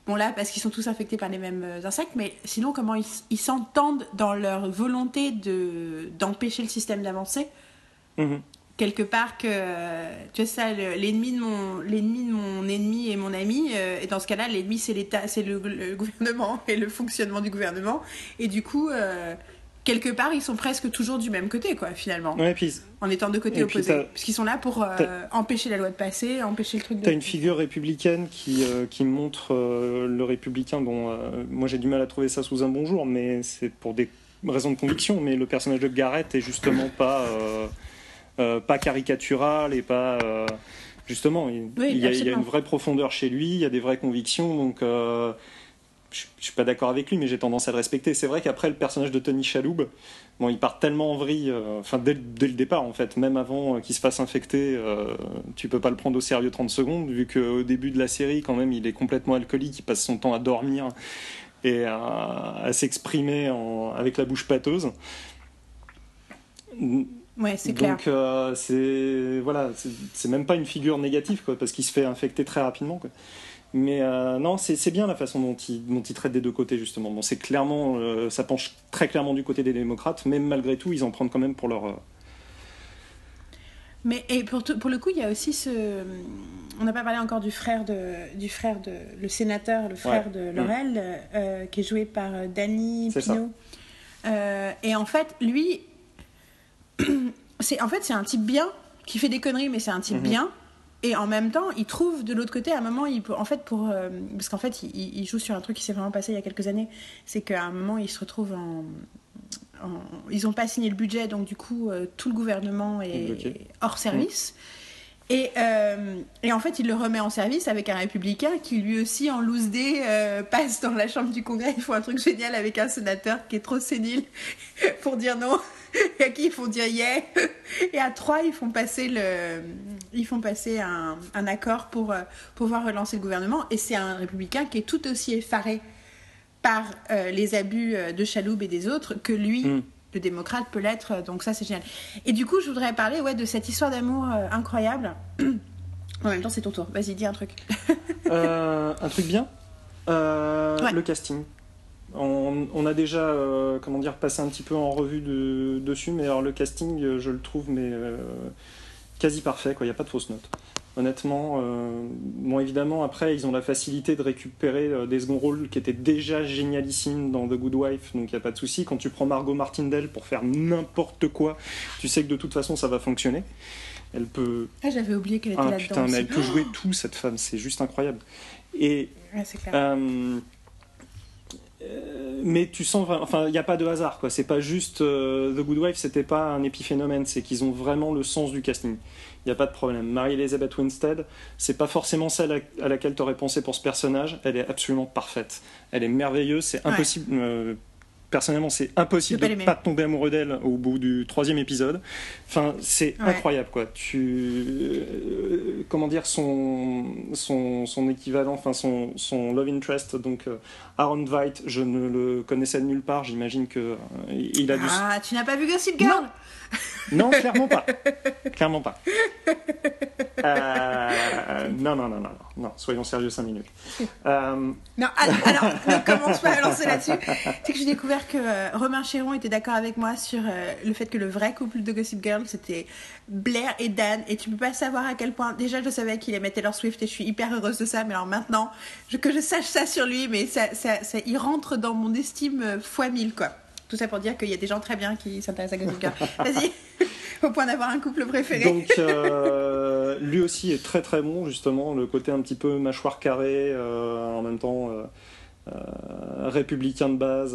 Bon, là, parce qu'ils sont tous infectés par les mêmes euh, insectes, mais sinon, comment ils s'entendent dans leur volonté de- d'empêcher le système d'avancer? Mhm. quelque part que euh, tu sais ça le- l'ennemi de mon l'ennemi de mon ennemi et mon ami euh, et dans ce cas-là l'ennemi c'est l'état c'est le, le gouvernement et le fonctionnement du gouvernement et du coup euh, quelque part ils sont presque toujours du même côté quoi finalement Ouais, puis en étant de puis opposés t'as- puisqu'ils sont là pour euh, empêcher la loi de passer empêcher le truc de T'as une figure républicaine qui, euh, qui montre euh, le républicain euh, moi j'ai du mal à trouver ça sous un bon jour, mais c'est pour des raisons de conviction. Mais le personnage de Garrett est justement pas, pas caricatural et pas. justement, il, Oui, il y a, il y a une vraie profondeur chez lui, il y a des vraies convictions, donc. Je je suis pas d'accord avec lui, mais j'ai tendance à le respecter. C'est vrai qu'après, le personnage de Tony Chaloub, bon, il part tellement en vrille, euh, enfin, dès, dès le départ, en fait, même avant euh, qu'il se fasse infecter, euh, tu peux pas le prendre au sérieux 30 secondes, vu qu'au début de la série, quand même, il est complètement alcoolique, il passe son temps à dormir et à, à s'exprimer avec la bouche pâteuse. ouais c'est clair Donc, euh, c'est voilà, c'est même pas une figure négative, quoi, parce qu'il se fait infecter très rapidement, quoi. Mais euh, non, c'est bien la façon dont il, dont il traite des deux côtés, justement. Bon, c'est clairement, euh, ça penche très clairement du côté des démocrates, mais malgré tout, ils en prennent quand même pour leur. euh, Mais et pour, pour le coup, il y a aussi ce. On n'a pas parlé encore du frère de, du frère de le sénateur, le frère Ouais. de Laurel, euh, qui est joué par Danny Euh, et en fait, lui, c'est en fait c'est un type bien qui fait des conneries, mais c'est un type Mhm. bien. Et en même temps, il trouve de l'autre côté, à un moment, il peut, en fait, pour, euh, parce qu'en fait, il, il joue sur un truc qui s'est vraiment passé il y a quelques années, c'est qu'à un moment, il se retrouve en, en- ils n'ont pas signé le budget, donc du coup, euh, tout le gouvernement est hors service. Et, euh, et en fait, il le remet en service avec un républicain qui lui aussi, en loose day, euh, passe dans la chambre du Congrès. Ils font un truc génial avec un sénateur qui est trop sénile pour dire non. Et à qui ils font dire yeah. Et à trois, ils font passer, le, ils font passer un, un accord pour euh, pouvoir relancer le gouvernement. Et c'est un républicain qui est tout aussi effaré par euh, les abus euh, de Chaloub et des autres que lui, Mm. le démocrate, peut l'être. Donc ça, c'est génial. Et du coup, je voudrais parler ouais, de cette histoire d'amour euh, incroyable. En même temps, c'est ton tour. Vas-y, dis un truc. Euh, un truc bien? Euh, Ouais. Le casting. On, on a déjà, euh, comment dire, passé un petit peu en revue de- dessus, mais alors le casting, euh, je le trouve mais euh, quasi parfait. Quoi, il n'y a pas de fausses notes. Honnêtement, euh, bon évidemment après ils ont la facilité de récupérer des seconds rôles qui étaient déjà génialissimes dans The Good Wife, donc il n'y a pas de souci. Quand tu prends Margot Martindale pour faire n'importe quoi, tu sais que de toute façon ça va fonctionner. Elle peut, Ah, j'avais oublié qu'elle était ah là-dedans. putain, mais elle peut jouer tout cette femme, c'est juste incroyable. Et Ouais, c'est clair. Euh, mais tu sens, enfin, il n'y a pas de hasard, quoi. C'est pas juste euh, The Good Wife, c'était pas un épiphénomène, c'est qu'ils ont vraiment le sens du casting. Il n'y a pas de problème. Marie-Elizabeth Winstead, c'est pas forcément celle à, à laquelle tu aurais pensé pour ce personnage. Elle est absolument parfaite. Elle est merveilleuse. C'est Ouais. impossible. euh, personnellement, c'est impossible De l'aimer. pas tomber amoureux d'elle au bout du troisième épisode. Enfin, c'est Ouais. incroyable, quoi. Tu, euh, comment dire, son, son, son équivalent, enfin son, son love interest, donc euh, Aaron Veidt, je ne le connaissais de nulle part. J'imagine que euh, il a dû. Ah, tu n'as pas vu Gossip Girl? Non, clairement pas. clairement pas. Euh, non, non, non, non, non, non. Soyons sérieux cinq minutes. Euh, Non, alors, alors, ne commence pas à là-dessus. C'est que j'ai découvert que euh, Romain Chéron était d'accord avec moi sur euh, le fait que le vrai couple de Gossip Girl, c'était Blair et Dan. Et tu peux pas savoir à quel point. Déjà, je savais qu'il aimait Taylor Swift et je suis hyper heureuse de ça. Mais alors maintenant, que je sache ça sur lui, mais ça, ça, ça- il rentre dans mon estime euh, fois 1000, quoi. Tout ça pour dire qu'il y a des gens très bien qui s'intéressent à Gossip Girl. Vas-y, au point d'avoir un couple préféré. donc, euh, lui aussi est très très bon, justement. Le côté un petit peu mâchoire carrée, euh, en même temps euh, républicain de base.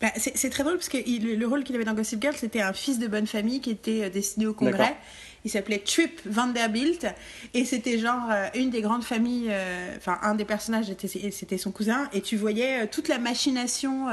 Bah, c'est très drôle parce que il- le rôle qu'il avait dans Gossip Girl, c'était un fils de bonne famille qui était destiné au. Congrès. Il s'appelait Trip Vanderbilt et c'était genre euh, une des grandes familles, euh, enfin un des personnages était- c'était son cousin et tu voyais euh, toute la machination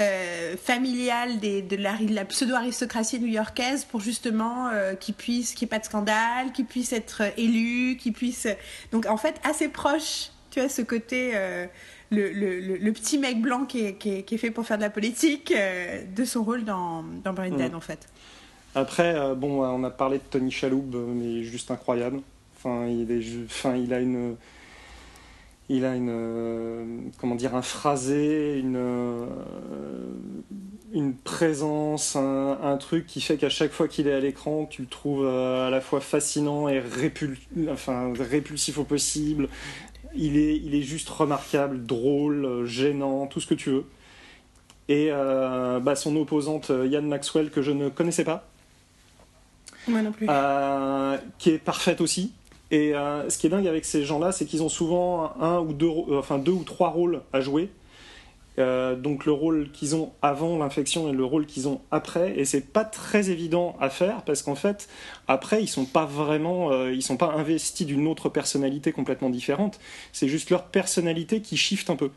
euh, familiale des, de la, la pseudo-aristocratie new-yorkaise pour justement euh, qu'il puisse, qu'il n'y ait pas de scandale, qu'il puisse être élu, qu'il puisse... Donc en fait assez proche, tu vois, ce côté... euh, le, le, le, le petit mec blanc qui est, qui est, qui est fait pour faire de la politique, de son rôle dans, dans Brain Dead, Mm. en fait. Après, euh, bon, on a parlé de Tony Chaloub, euh, mais juste incroyable. Enfin, il est, enfin, il a une, il a une, euh, comment dire, un phrasé, une, euh, une présence, un, truc qui fait qu'à chaque fois qu'il est à l'écran, tu le trouves euh, à la fois fascinant et répul- enfin, répulsif au possible. Il est, il est juste remarquable, drôle, euh, gênant, tout ce que tu veux. Et euh, bah, son opposante, euh, Yann Maxwell, que je ne connaissais pas, Moi non plus. euh, qui est parfaite aussi. Et euh, ce qui est dingue avec ces gens-là, c'est qu'ils ont souvent un ou deux, enfin deux ou trois rôles à jouer. Euh, donc le rôle qu'ils ont avant l'infection et le rôle qu'ils ont après, et c'est pas très évident à faire parce qu'en fait après ils sont pas vraiment, ils sont pas investis d'une autre personnalité complètement différente. C'est juste leur personnalité qui shift un peu.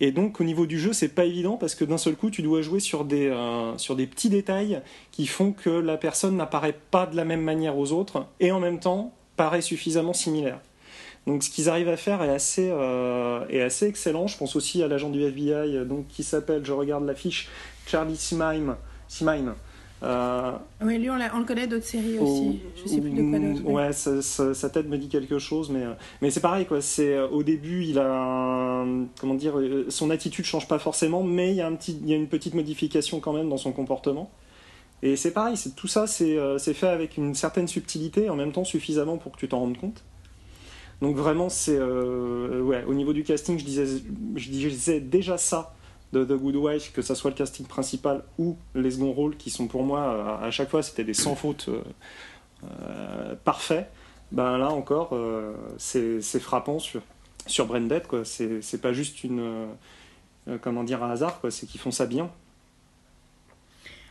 Et donc au niveau du jeu, c'est pas évident parce que d'un seul coup, tu dois jouer sur des, euh, sur des petits détails qui font que la personne n'apparaît pas de la même manière aux autres et en même temps paraît suffisamment similaire. Donc ce qu'ils arrivent à faire est assez, euh, est assez excellent. Je pense aussi à l'agent du FBI euh, donc, qui s'appelle, je regarde l'affiche, Charlie Simime. Simime. Euh, Oui, lui, on, le connaît d'autres séries aussi. Je sais plus de quoi d'autre. mais- Ouais, ça- ça- sa tête me dit quelque chose, mais, euh, mais c'est pareil, quoi. C'est, euh, au début, il a un- comment dire, son attitude change pas forcément, mais il y, a un petit, il y a une petite modification quand même dans son comportement. Et c'est pareil, c'est, tout ça, c'est, c'est fait avec une certaine subtilité, et en même temps suffisamment pour que tu t'en rendes compte. Donc vraiment, c'est, euh, ouais, au niveau du casting, je disais, je disais déjà ça de The Good Wife, que ça soit le casting principal ou les seconds rôles, qui sont pour moi, à, chaque fois, c'était des sans faute parfaits, ben là encore, c'est frappant sur, sur Branded, quoi. C'est pas juste une. comment dire, un hasard, quoi. C'est qu'ils font ça bien.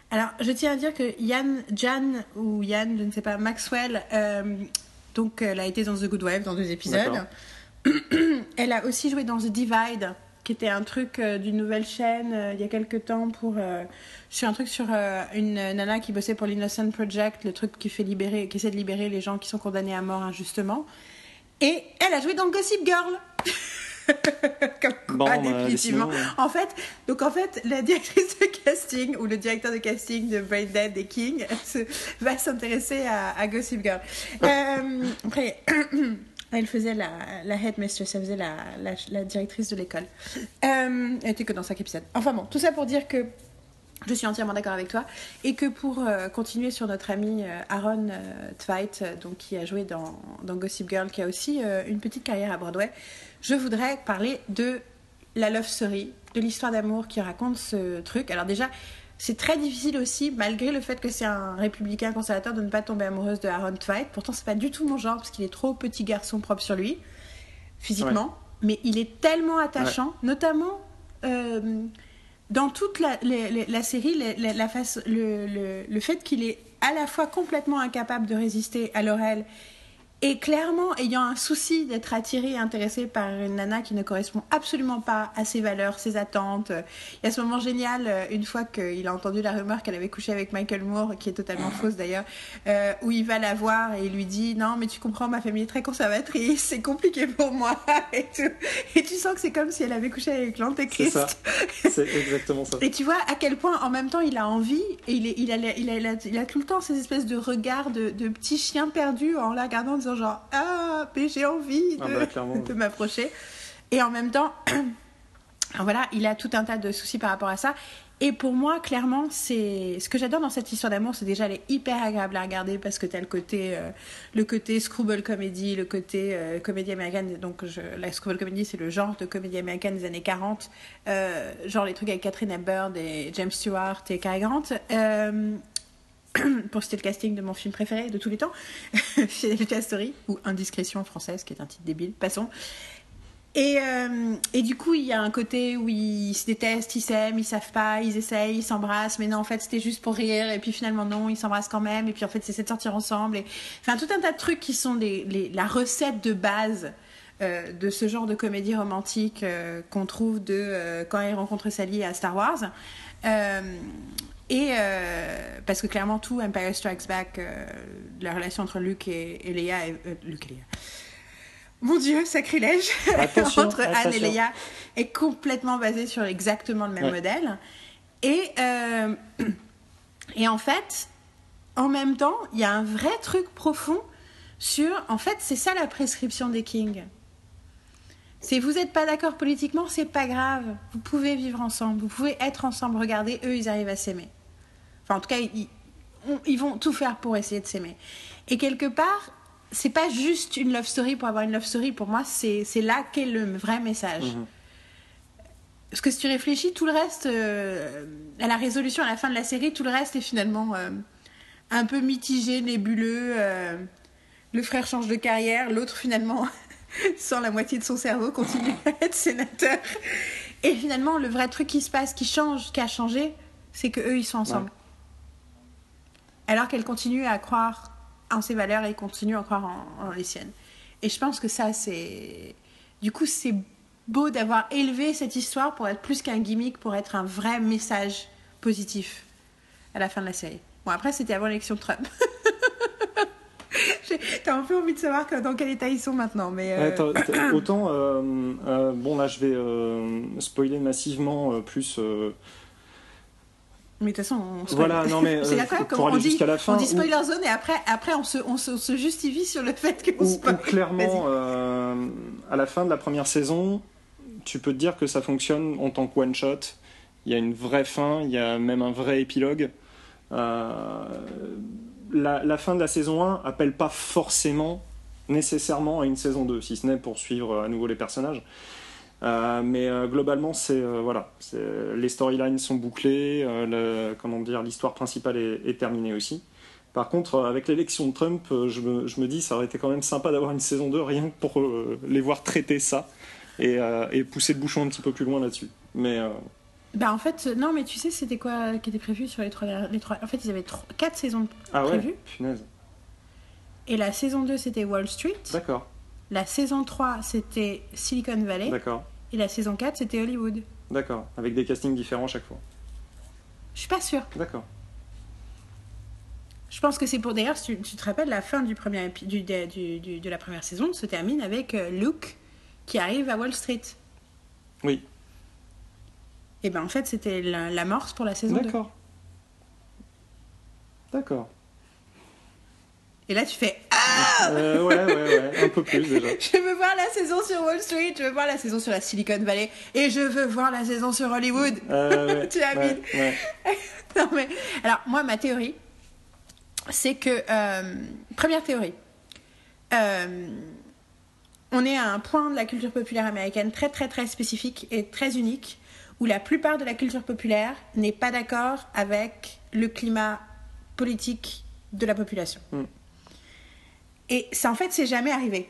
Alors, je tiens à dire que Yann, Jan ou Yann, je ne sais pas, Maxwell, euh, donc elle a été dans The Good Wife dans deux épisodes. elle a aussi joué dans The Divide, qui était un truc euh, d'une nouvelle chaîne euh, il y a quelques temps pour sur un truc sur une nana qui bossait pour l'Innocent Project, le truc qui fait libérer, qui essaie de libérer les gens qui sont condamnés à mort injustement. Et elle a joué dans Gossip Girl. Comme bah, définitivement. En fait, donc en fait, la directrice de casting ou le directeur de casting de Brain Dead et King va s'intéresser à, Gossip Girl. Euh, après, elle faisait la, la headmistress, elle faisait la, directrice de l'école. Euh, elle était que dans cinq épisodes. Enfin bon, tout ça pour dire que je suis entièrement d'accord avec toi. Et que pour euh, continuer sur notre ami Aaron Tveit, donc, qui a joué dans, dans, Gossip Girl, qui a aussi une petite carrière à Broadway, je voudrais parler de la love story, de l'histoire d'amour qui raconte ce truc. Alors déjà, c'est très difficile aussi, malgré le fait que c'est un républicain conservateur, de ne pas tomber amoureuse de Aaron Tveit. Pourtant, c'est pas du tout mon genre parce qu'il est trop petit garçon propre sur lui, physiquement. Mais il est tellement attachant, notamment euh, dans toute la, série, la, face, le, le fait qu'il est à la fois complètement incapable de résister à Laurel et clairement, ayant un souci d'être attiré et intéressé par une nana qui ne correspond absolument pas à ses valeurs, ses attentes. Il y a ce moment génial, euh, une fois qu'il a entendu la rumeur qu'elle avait couché avec Michael Moore, qui est totalement fausse d'ailleurs, euh, où il va la voir et il lui dit Non, mais tu comprends, ma famille est très conservatrice, c'est compliqué pour moi. et, et tu sens que c'est comme si elle avait couché avec l'antéchrist. C'est ça. C'est exactement ça. et tu vois à quel point, en même temps, il a envie et il, est, il, a, il, a, il, a, tout le temps ces espèces de regards de, de petits chiens perdus en la regardant genre ah mais j'ai envie ah bah, de, m'approcher et en même temps voilà il a tout un tas de soucis par rapport à ça et pour moi, clairement, c'est ce que j'adore dans cette histoire d'amour, c'est déjà elle est hyper agréable à regarder parce que tu as le côté euh, le côté screwball comedy, le côté euh, comédie américaine. Donc je, la screwball comedy, c'est le genre de comédie américaine des années 40, euh, genre les trucs avec Catherine Hepburn et James Stewart et Cary Grant. pour citer le casting de mon film préféré de tous les temps, Fidelity Story, ou Indiscrétion française, qui est un titre débile, passons. Et, euh, et, du coup, il y a un côté où ils se détestent, ils s'aiment, ils savent pas, ils essayent, ils s'embrassent, mais non, en fait, c'était juste pour rire, et puis finalement, non, ils s'embrassent quand même, et puis en fait, c'est de sortir ensemble. Enfin, tout un tas de trucs qui sont la recette de base euh, de ce genre de comédie romantique euh, qu'on trouve de quand il rencontre Sally à Star Wars. Et euh, parce que clairement, tout Empire Strikes Back, euh, la relation entre Luke et, Leia, euh, Luke et Leia. Mon Dieu, sacrilège entre Anne et Leia est complètement basée sur exactement le même modèle. Et, et en fait, en même temps, il y a un vrai truc profond sur. En fait, c'est ça la prescription des Kings. Si vous n'êtes pas d'accord politiquement, c'est pas grave. Vous pouvez vivre ensemble, vous pouvez être ensemble. Regardez, eux, ils arrivent à s'aimer. Enfin, en tout cas, ils, vont tout faire pour essayer de s'aimer. Et quelque part, c'est pas juste une love story pour avoir une love story. Pour moi, c'est là qu'est le vrai message. Mhm. Parce que si tu réfléchis, tout le reste, euh, à la résolution à la fin de la série, tout le reste est finalement euh, un peu mitigé, nébuleux. Euh, le frère change de carrière, l'autre finalement, sans la moitié de son cerveau, continue à être sénateur. Et finalement, le vrai truc qui se passe, qui change, qui a changé, c'est que eux, ils sont ensemble alors qu'elle continue à croire en ses valeurs et continue à croire en, les siennes. Et je pense que ça, c'est. Du coup, c'est beau d'avoir élevé cette histoire pour être plus qu'un gimmick, pour être un vrai message positif à la fin de la série. Bon, après, c'était avant l'élection de Trump. T'as un peu envie de savoir dans quel état ils sont maintenant, mais euh, autant euh, euh, bon là je vais spoiler massivement plus mais de toute façon, on Voilà, non mais c'est euh, pour aller jusqu'à la fin. On dit spoiler zone et après, après on, se, on, se, justifie sur le fait que spoil. clairement, euh, à la fin de la première saison, tu peux te dire que ça fonctionne en tant que one shot. Il y a une vraie fin, il y a même un vrai épilogue. Euh, la, la, fin de la saison 1 appelle pas forcément nécessairement à une saison 2, si ce n'est pour suivre à nouveau les personnages. Euh, mais euh, globalement, c'est voilà, les storylines sont bouclées, le, comment dire, l'histoire principale est, est, terminée aussi. Par contre, avec l'élection de Trump, je me, je me, dis, ça aurait été quand même sympa d'avoir une saison 2 rien que pour les voir traiter ça et, et, pousser le bouchon un petit peu plus loin là-dessus. Mais bah en fait, non, mais tu sais, c'était quoi qui était prévu sur les trois, les trois... En fait, ils avaient trois, quatre saisons ah prévues. Ouais, punaise. Et la saison 2, c'était Wall Street. D'accord. La saison 3, c'était Silicon Valley. D'accord. Et la saison 4, c'était Hollywood. D'accord. Avec des castings différents chaque fois. Je suis pas sûre. D'accord. Je pense que c'est pour. D'ailleurs, tu, tu, te rappelles, la fin du premier, du, du, du, de la première saison se termine avec euh, Luke qui arrive à Wall Street. Oui. Et ben en fait, c'était l'amorce pour la saison 2. D'accord. D'accord. Et là, tu fais Ah euh, Ouais, ouais, ouais, un peu plus déjà. je veux voir la saison sur Wall Street, je veux voir la saison sur la Silicon Valley, et je veux voir la saison sur Hollywood. Euh, ouais, tu ouais, ouais. non, mais. Alors, moi, ma théorie, c'est que. Euh, première théorie. Euh, on est à un point de la culture populaire américaine très, très, très spécifique et très unique où la plupart de la culture populaire n'est pas d'accord avec le climat politique de la population. Mm. Et ça, en fait, c'est jamais arrivé.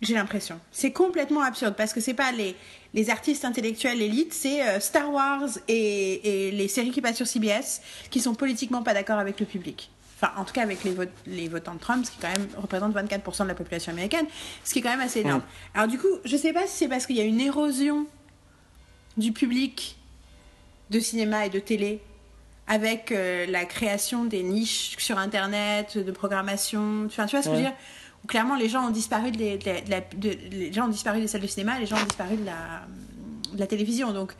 J'ai l'impression. C'est complètement absurde parce que c'est pas les, les artistes intellectuels élites, c'est euh, Star Wars et, et, les séries qui passent sur CBS qui sont politiquement pas d'accord avec le public. Enfin, en tout cas avec les, vote, les votants de Trump, ce qui quand même représente 24% de la population américaine, ce qui est quand même assez énorme. Alors du coup, je sais pas si c'est parce qu'il y a une érosion du public de cinéma et de télé avec euh, la création des niches sur internet de programmation enfin, tu vois ce que je veux dire? Où clairement les gens ont disparu de les, de la, de, les gens ont disparu des salles de cinéma les gens ont disparu de la, de la télévision. Donc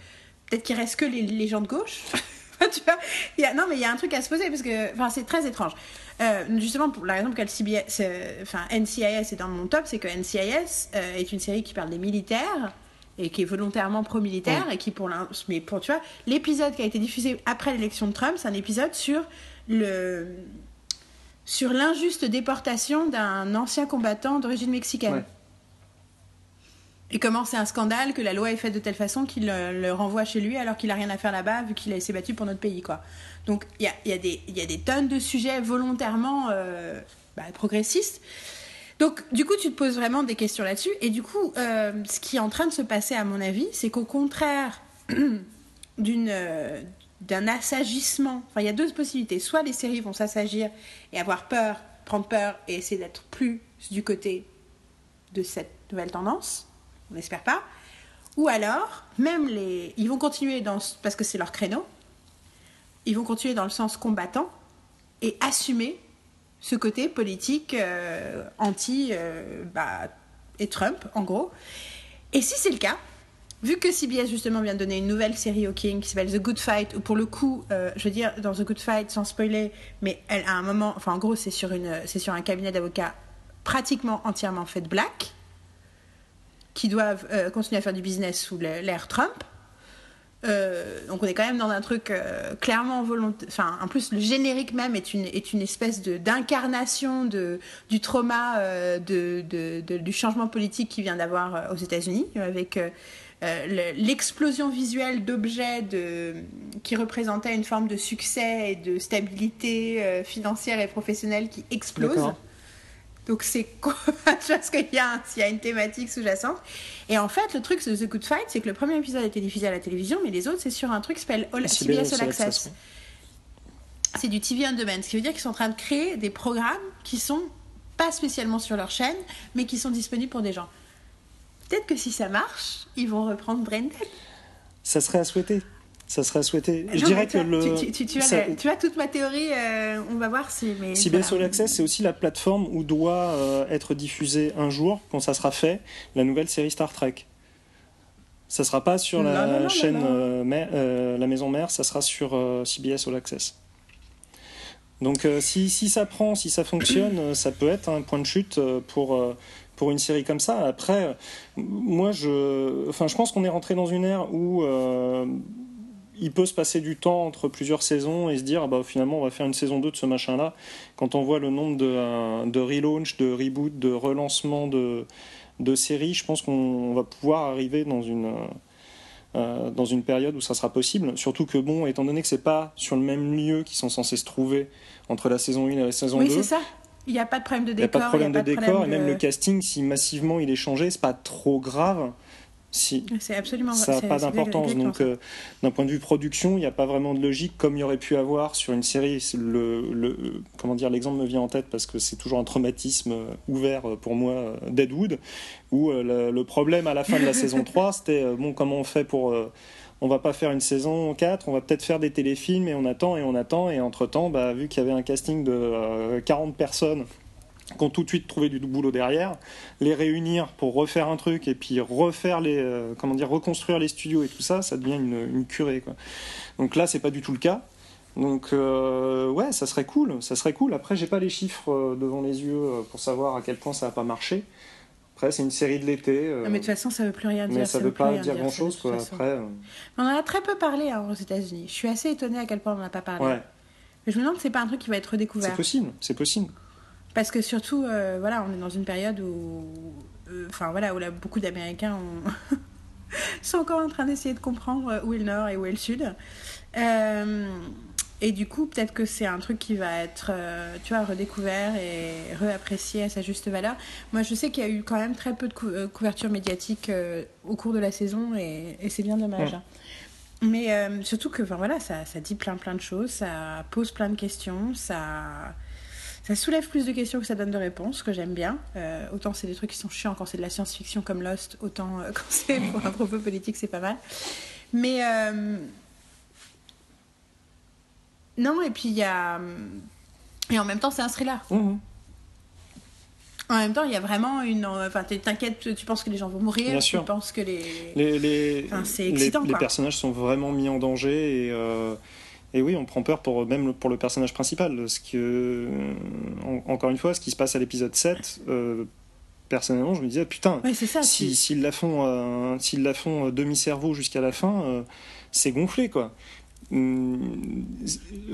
peut-être qu'il reste que les, les, gens de gauche. Tu vois? Il y a, non mais il y a un truc à se poser parce que enfin c'est très étrange. Euh, justement pour la raison pour laquelle CBS, euh, enfin NCIS est dans mon top c'est que NCIS euh, est une série qui parle des militaires et qui est volontairement pro-militaire et qui pour mais pour tu vois l'épisode qui a été diffusé après l'élection de Trump c'est un épisode sur le sur l'injuste déportation d'un ancien combattant d'origine mexicaine. Ouais. et comment c'est un scandale que la loi est faite de telle façon qu'il le, le renvoie chez lui alors qu'il a rien à faire là-bas vu qu'il s'est battu pour notre pays quoi. Donc il y a, y, a des, y a des tonnes de sujets volontairement euh, bah, progressistes donc, du coup, tu te poses vraiment des questions là-dessus. Et du coup, euh, ce qui est en train de se passer, à mon avis, c'est qu'au contraire euh, d'un assagissement, enfin, il y a deux possibilités. Soit les séries vont s'assagir et avoir peur, prendre peur et essayer d'être plus du côté de cette nouvelle tendance. On n'espère pas. Ou alors, même les. Ils vont continuer dans. Parce que c'est leur créneau. Ils vont continuer dans le sens combattant et assumer ce côté politique euh, anti euh, bah, et Trump en gros. Et si c'est le cas, vu que CBS justement vient de donner une nouvelle série au King qui s'appelle The Good Fight, où pour le coup, euh, je veux dire dans The Good Fight sans spoiler, mais elle à un moment, enfin en gros c'est sur c'est sur un cabinet d'avocats pratiquement entièrement fait de black, qui doivent continuer à faire du business sous l'ère Trump. Euh, donc on est quand même dans un truc euh, clairement volontaire. Enfin, en plus le générique même est une est une espèce d'incarnation du trauma euh, de, de, du changement politique qui vient d'avoir aux États-Unis avec l'explosion visuelle d'objets qui représentaient une forme de succès et de stabilité financière et professionnelle qui explose. Donc c'est quoi? Parce qu'il y, a, y a une thématique sous-jacente. Et en fait, le truc de The Good Fight, c'est que le premier épisode a été diffusé à la télévision, mais les autres, c'est sur un truc qui s'appelle All, CBS All Access. C'est du TV on demand, ce qui veut dire qu'ils sont en train de créer des programmes qui sont pas spécialement sur leur chaîne, mais qui sont disponibles pour des gens. Peut-être que si ça marche, ils vont reprendre Brain Dead. Ça serait à souhaiter ça serait souhaité. Non, je dirais que le. Tu, tu, tu, ça... as, tu, as, toute ma théorie, euh, on va voir si. Mais CBS voilà. All Access, c'est aussi la plateforme où doit euh, être diffusée un jour, quand ça sera fait, la nouvelle série Star Trek. Ça sera pas sur la non, chaîne euh, La Maison Mère, ça sera sur CBS All Access. Donc si, si, ça prend, si ça fonctionne, ça peut être un point de chute pour pour une série comme ça. Après, moi, je, enfin, je pense qu'on est rentré dans une ère où euh, il peut se passer du temps entre plusieurs saisons et se dire bah, finalement on va faire une saison 2 de ce machin là quand on voit le nombre de, euh, de relaunch de reboot de relancement de de séries, je pense qu'on va pouvoir arriver dans une, euh, dans une période où ça sera possible. Surtout que, bon, étant donné que c'est pas sur le même lieu qu'ils sont censés se trouver entre la saison 1 et la saison Oui, 2. c'est ça. Il n'y a pas de problème de Il n'y a décor. pas de problème de décor et même le casting, si massivement il est changé, c'est pas trop grave. Si C'est absolument ça n'a pas d'importance. Donc, euh, d'un point de vue production, il n'y a pas vraiment de logique comme il y aurait pu avoir sur une série. Le, le, comment dire, l'exemple me vient en tête parce que c'est toujours un traumatisme euh, ouvert euh, pour moi, Deadwood, où le, le problème à la fin de la saison 3, c'était bon, comment on fait pour. euh, on va pas faire une saison 4, on va peut-être faire des téléfilms et on attend et on attend. Et entre-temps, bah, vu qu'il y avait un casting de euh, 40 personnes qui ont tout de suite trouvé du boulot derrière, les réunir pour refaire un truc et puis refaire les, euh, comment dire, reconstruire les studios et tout ça, ça devient une, une curée. Quoi. Donc là, c'est pas du tout le cas. Donc euh, ouais, ça serait cool, ça serait cool. Après, j'ai pas les chiffres euh, devant les yeux pour savoir à quel point ça a pas marché. Après, c'est une série de l'été, euh, Non, mais de toute façon, ça veut plus rien dire. mais ça veut plus pas dire ça, grand de chose. toute Quoi. façon. Après, euh, On en a très peu parlé hein, aux États-Unis. Je suis assez étonnée à quel point on n'en a pas parlé. ouais, Mais je me demande c'est pas un truc qui va être c'est redécouvert. possible, c'est possible. Parce que surtout, euh, voilà, on est dans une période où, euh, enfin voilà, où là, beaucoup d'Américains ont- sont encore en train d'essayer de comprendre où est le Nord et où est le Sud. Euh, et du coup, peut-être que c'est un truc qui va être, euh, tu vois, redécouvert et réapprécié à sa juste valeur. Moi, je sais qu'il y a eu quand même très peu de cou- euh, couverture médiatique euh, au cours de la saison et, et c'est bien dommage. Ouais. hein. Mais euh, surtout que, voilà, ça, ça dit plein plein de choses, ça pose plein de questions, ça ça soulève plus de questions que ça donne de réponses, que j'aime bien. Euh, autant c'est des trucs qui sont chiants quand c'est de la science-fiction comme Lost, autant euh, quand c'est pour un propos politique, c'est pas mal. Mais euh, non, et puis il y a et en même temps c'est un thriller. Mhm. En même temps, il y a vraiment une. Enfin, t'inquiètes, tu penses que les gens vont mourir, Bien tu sûr. penses que les. Les, les, Enfin, c'est les- excitant, les quoi. personnages sont vraiment mis en danger et, et oui, on prend peur pour, même pour le personnage principal. Ce que, en- encore une fois, ce qui se passe à l'épisode 7, euh, personnellement, je me disais, putain, Ouais, c'est ça. si- tu- s'ils la font, euh, s'ils la font euh, demi-cerveau jusqu'à la fin, euh, c'est gonflé, quoi. Hum,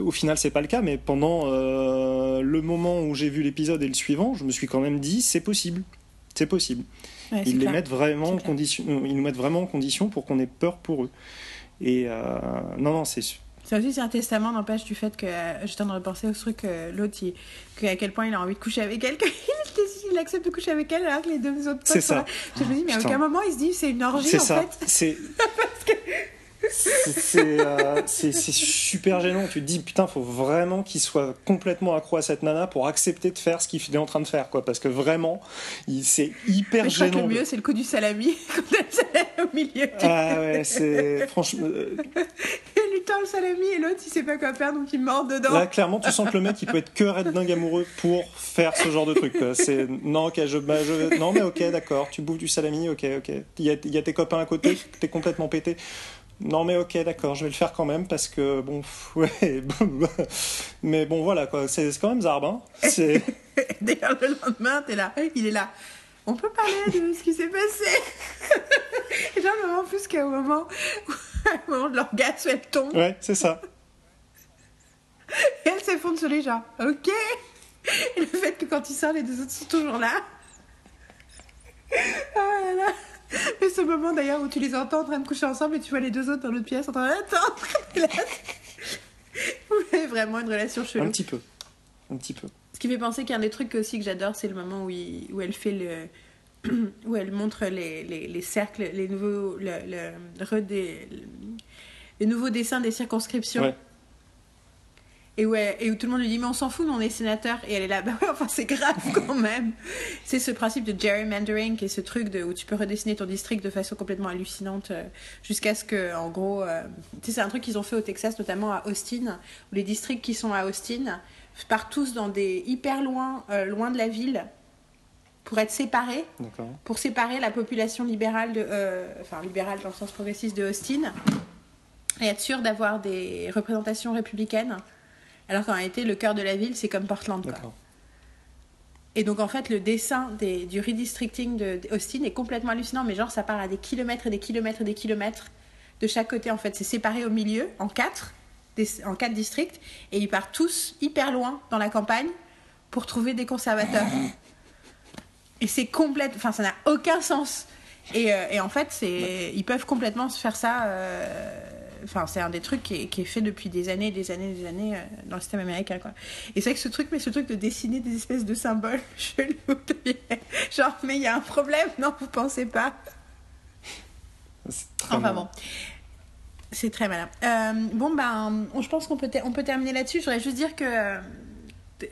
Au final, c'est pas le cas, mais pendant le moment où j'ai vu l'épisode et le suivant, je me suis quand même dit, c'est possible. C'est possible. ouais, Ils les clair. mettent vraiment en condition, ils nous mettent vraiment en condition pour qu'on ait peur pour eux. Et non, non, c'est Ça aussi, c'est un testament, n'empêche du fait que, euh, je train de repenser au truc, que l'autre, il- que à quel point il a envie de coucher avec elle, qu'il il accepte de coucher avec elle alors que les deux autres potes C'est ça. là. Je me dis, mais à aucun moment il se dit, c'est une orgie en ça. fait. C'est c'est c'est, euh, c'est- super gênant. Tu te dis putain, faut vraiment qu'il soit complètement accro à cette nana pour accepter de faire ce qu'il est en train de faire, quoi. Parce que vraiment, il- c'est hyper Mais je crois que gênant. le mieux, c'est le coup du salami, quand elle le salami au milieu. du- Ah ouais, c'est franchement. euh, Il lui tend le salami et l'autre, il sait pas quoi faire, donc il mord dedans. Là, clairement, tu sens que le mec, il peut être que red dingue amoureux pour faire ce genre de truc. C'est non, ok, je, bah, je- non, mais ok, d'accord. Tu bouffes du salami, ok, ok. Il y a, il y a tes copains à côté, t'es complètement pété. Non, mais ok, d'accord, je vais le faire quand même parce que bon, ouais, mais bon, voilà quoi. C'est quand même zarbe. Hein. C'est D'ailleurs, le lendemain, t'es là, il est là. On peut parler de ce qui s'est passé. Et genre, vraiment plus qu'au moment où, au moment de l'orgasme, elle tombe. ouais, c'est ça. Et elle s'effondre sur les gens. Ok. Et le fait que quand il sort, les deux autres sont toujours là. Ah là là. Mais ce moment d'ailleurs où tu les entends en train de coucher ensemble et tu vois les deux autres dans l'autre pièce en train d'attendre. Vous avez vraiment une relation chelou. Un petit peu, un petit peu. Ce qui fait penser qu'un des trucs aussi que j'adore, c'est le moment où, il- où elle fait le. où elle montre les, les, les cercles, les nouveaux, le, le, redé- les nouveaux dessins des circonscriptions. Ouais. Et, où elle- et où tout le monde lui dit, mais on s'en fout, nous, on est sénateur. Et elle est là, bah ouais, enfin, c'est grave quand même. c'est ce principe de gerrymandering, qui est ce truc de, où tu peux redessiner ton district de façon complètement hallucinante, euh, jusqu'à ce que, en gros, euh, tu sais, c'est un truc qu'ils ont fait au Texas, notamment à Austin, où les districts qui sont à Austin partent tous dans des hyper loin, euh, loin de la ville, pour être séparés pour séparer la population libérale, de, enfin libérale dans le sens progressiste de Austin, et être sûr d'avoir des représentations républicaines, alors qu'en réalité, le cœur de la ville, c'est comme Portland. Quoi. Et donc, en fait, le dessin des, du redistricting d'Austin est complètement hallucinant, mais genre, ça part à des kilomètres et des kilomètres et des kilomètres de chaque côté. En fait, c'est séparé au milieu, en quatre, des- en quatre districts, et ils partent tous hyper loin dans la campagne pour trouver des conservateurs. et c'est complète. Enfin, ça n'a aucun sens. Et, euh, et en fait, c'est, ils peuvent complètement se faire ça. euh, Enfin, c'est un des trucs qui est, qui est fait depuis des années, des années, des années euh, dans le système américain, quoi. Et c'est vrai que ce truc, mais ce truc de dessiner des espèces de symboles chelous, genre, mais il y a un problème, non, vous pensez pas C'est très Enfin bon. C'est très malin. Euh, bon, ben, on- je pense qu'on peut, ter- on peut terminer là-dessus. Je voudrais juste dire que. euh,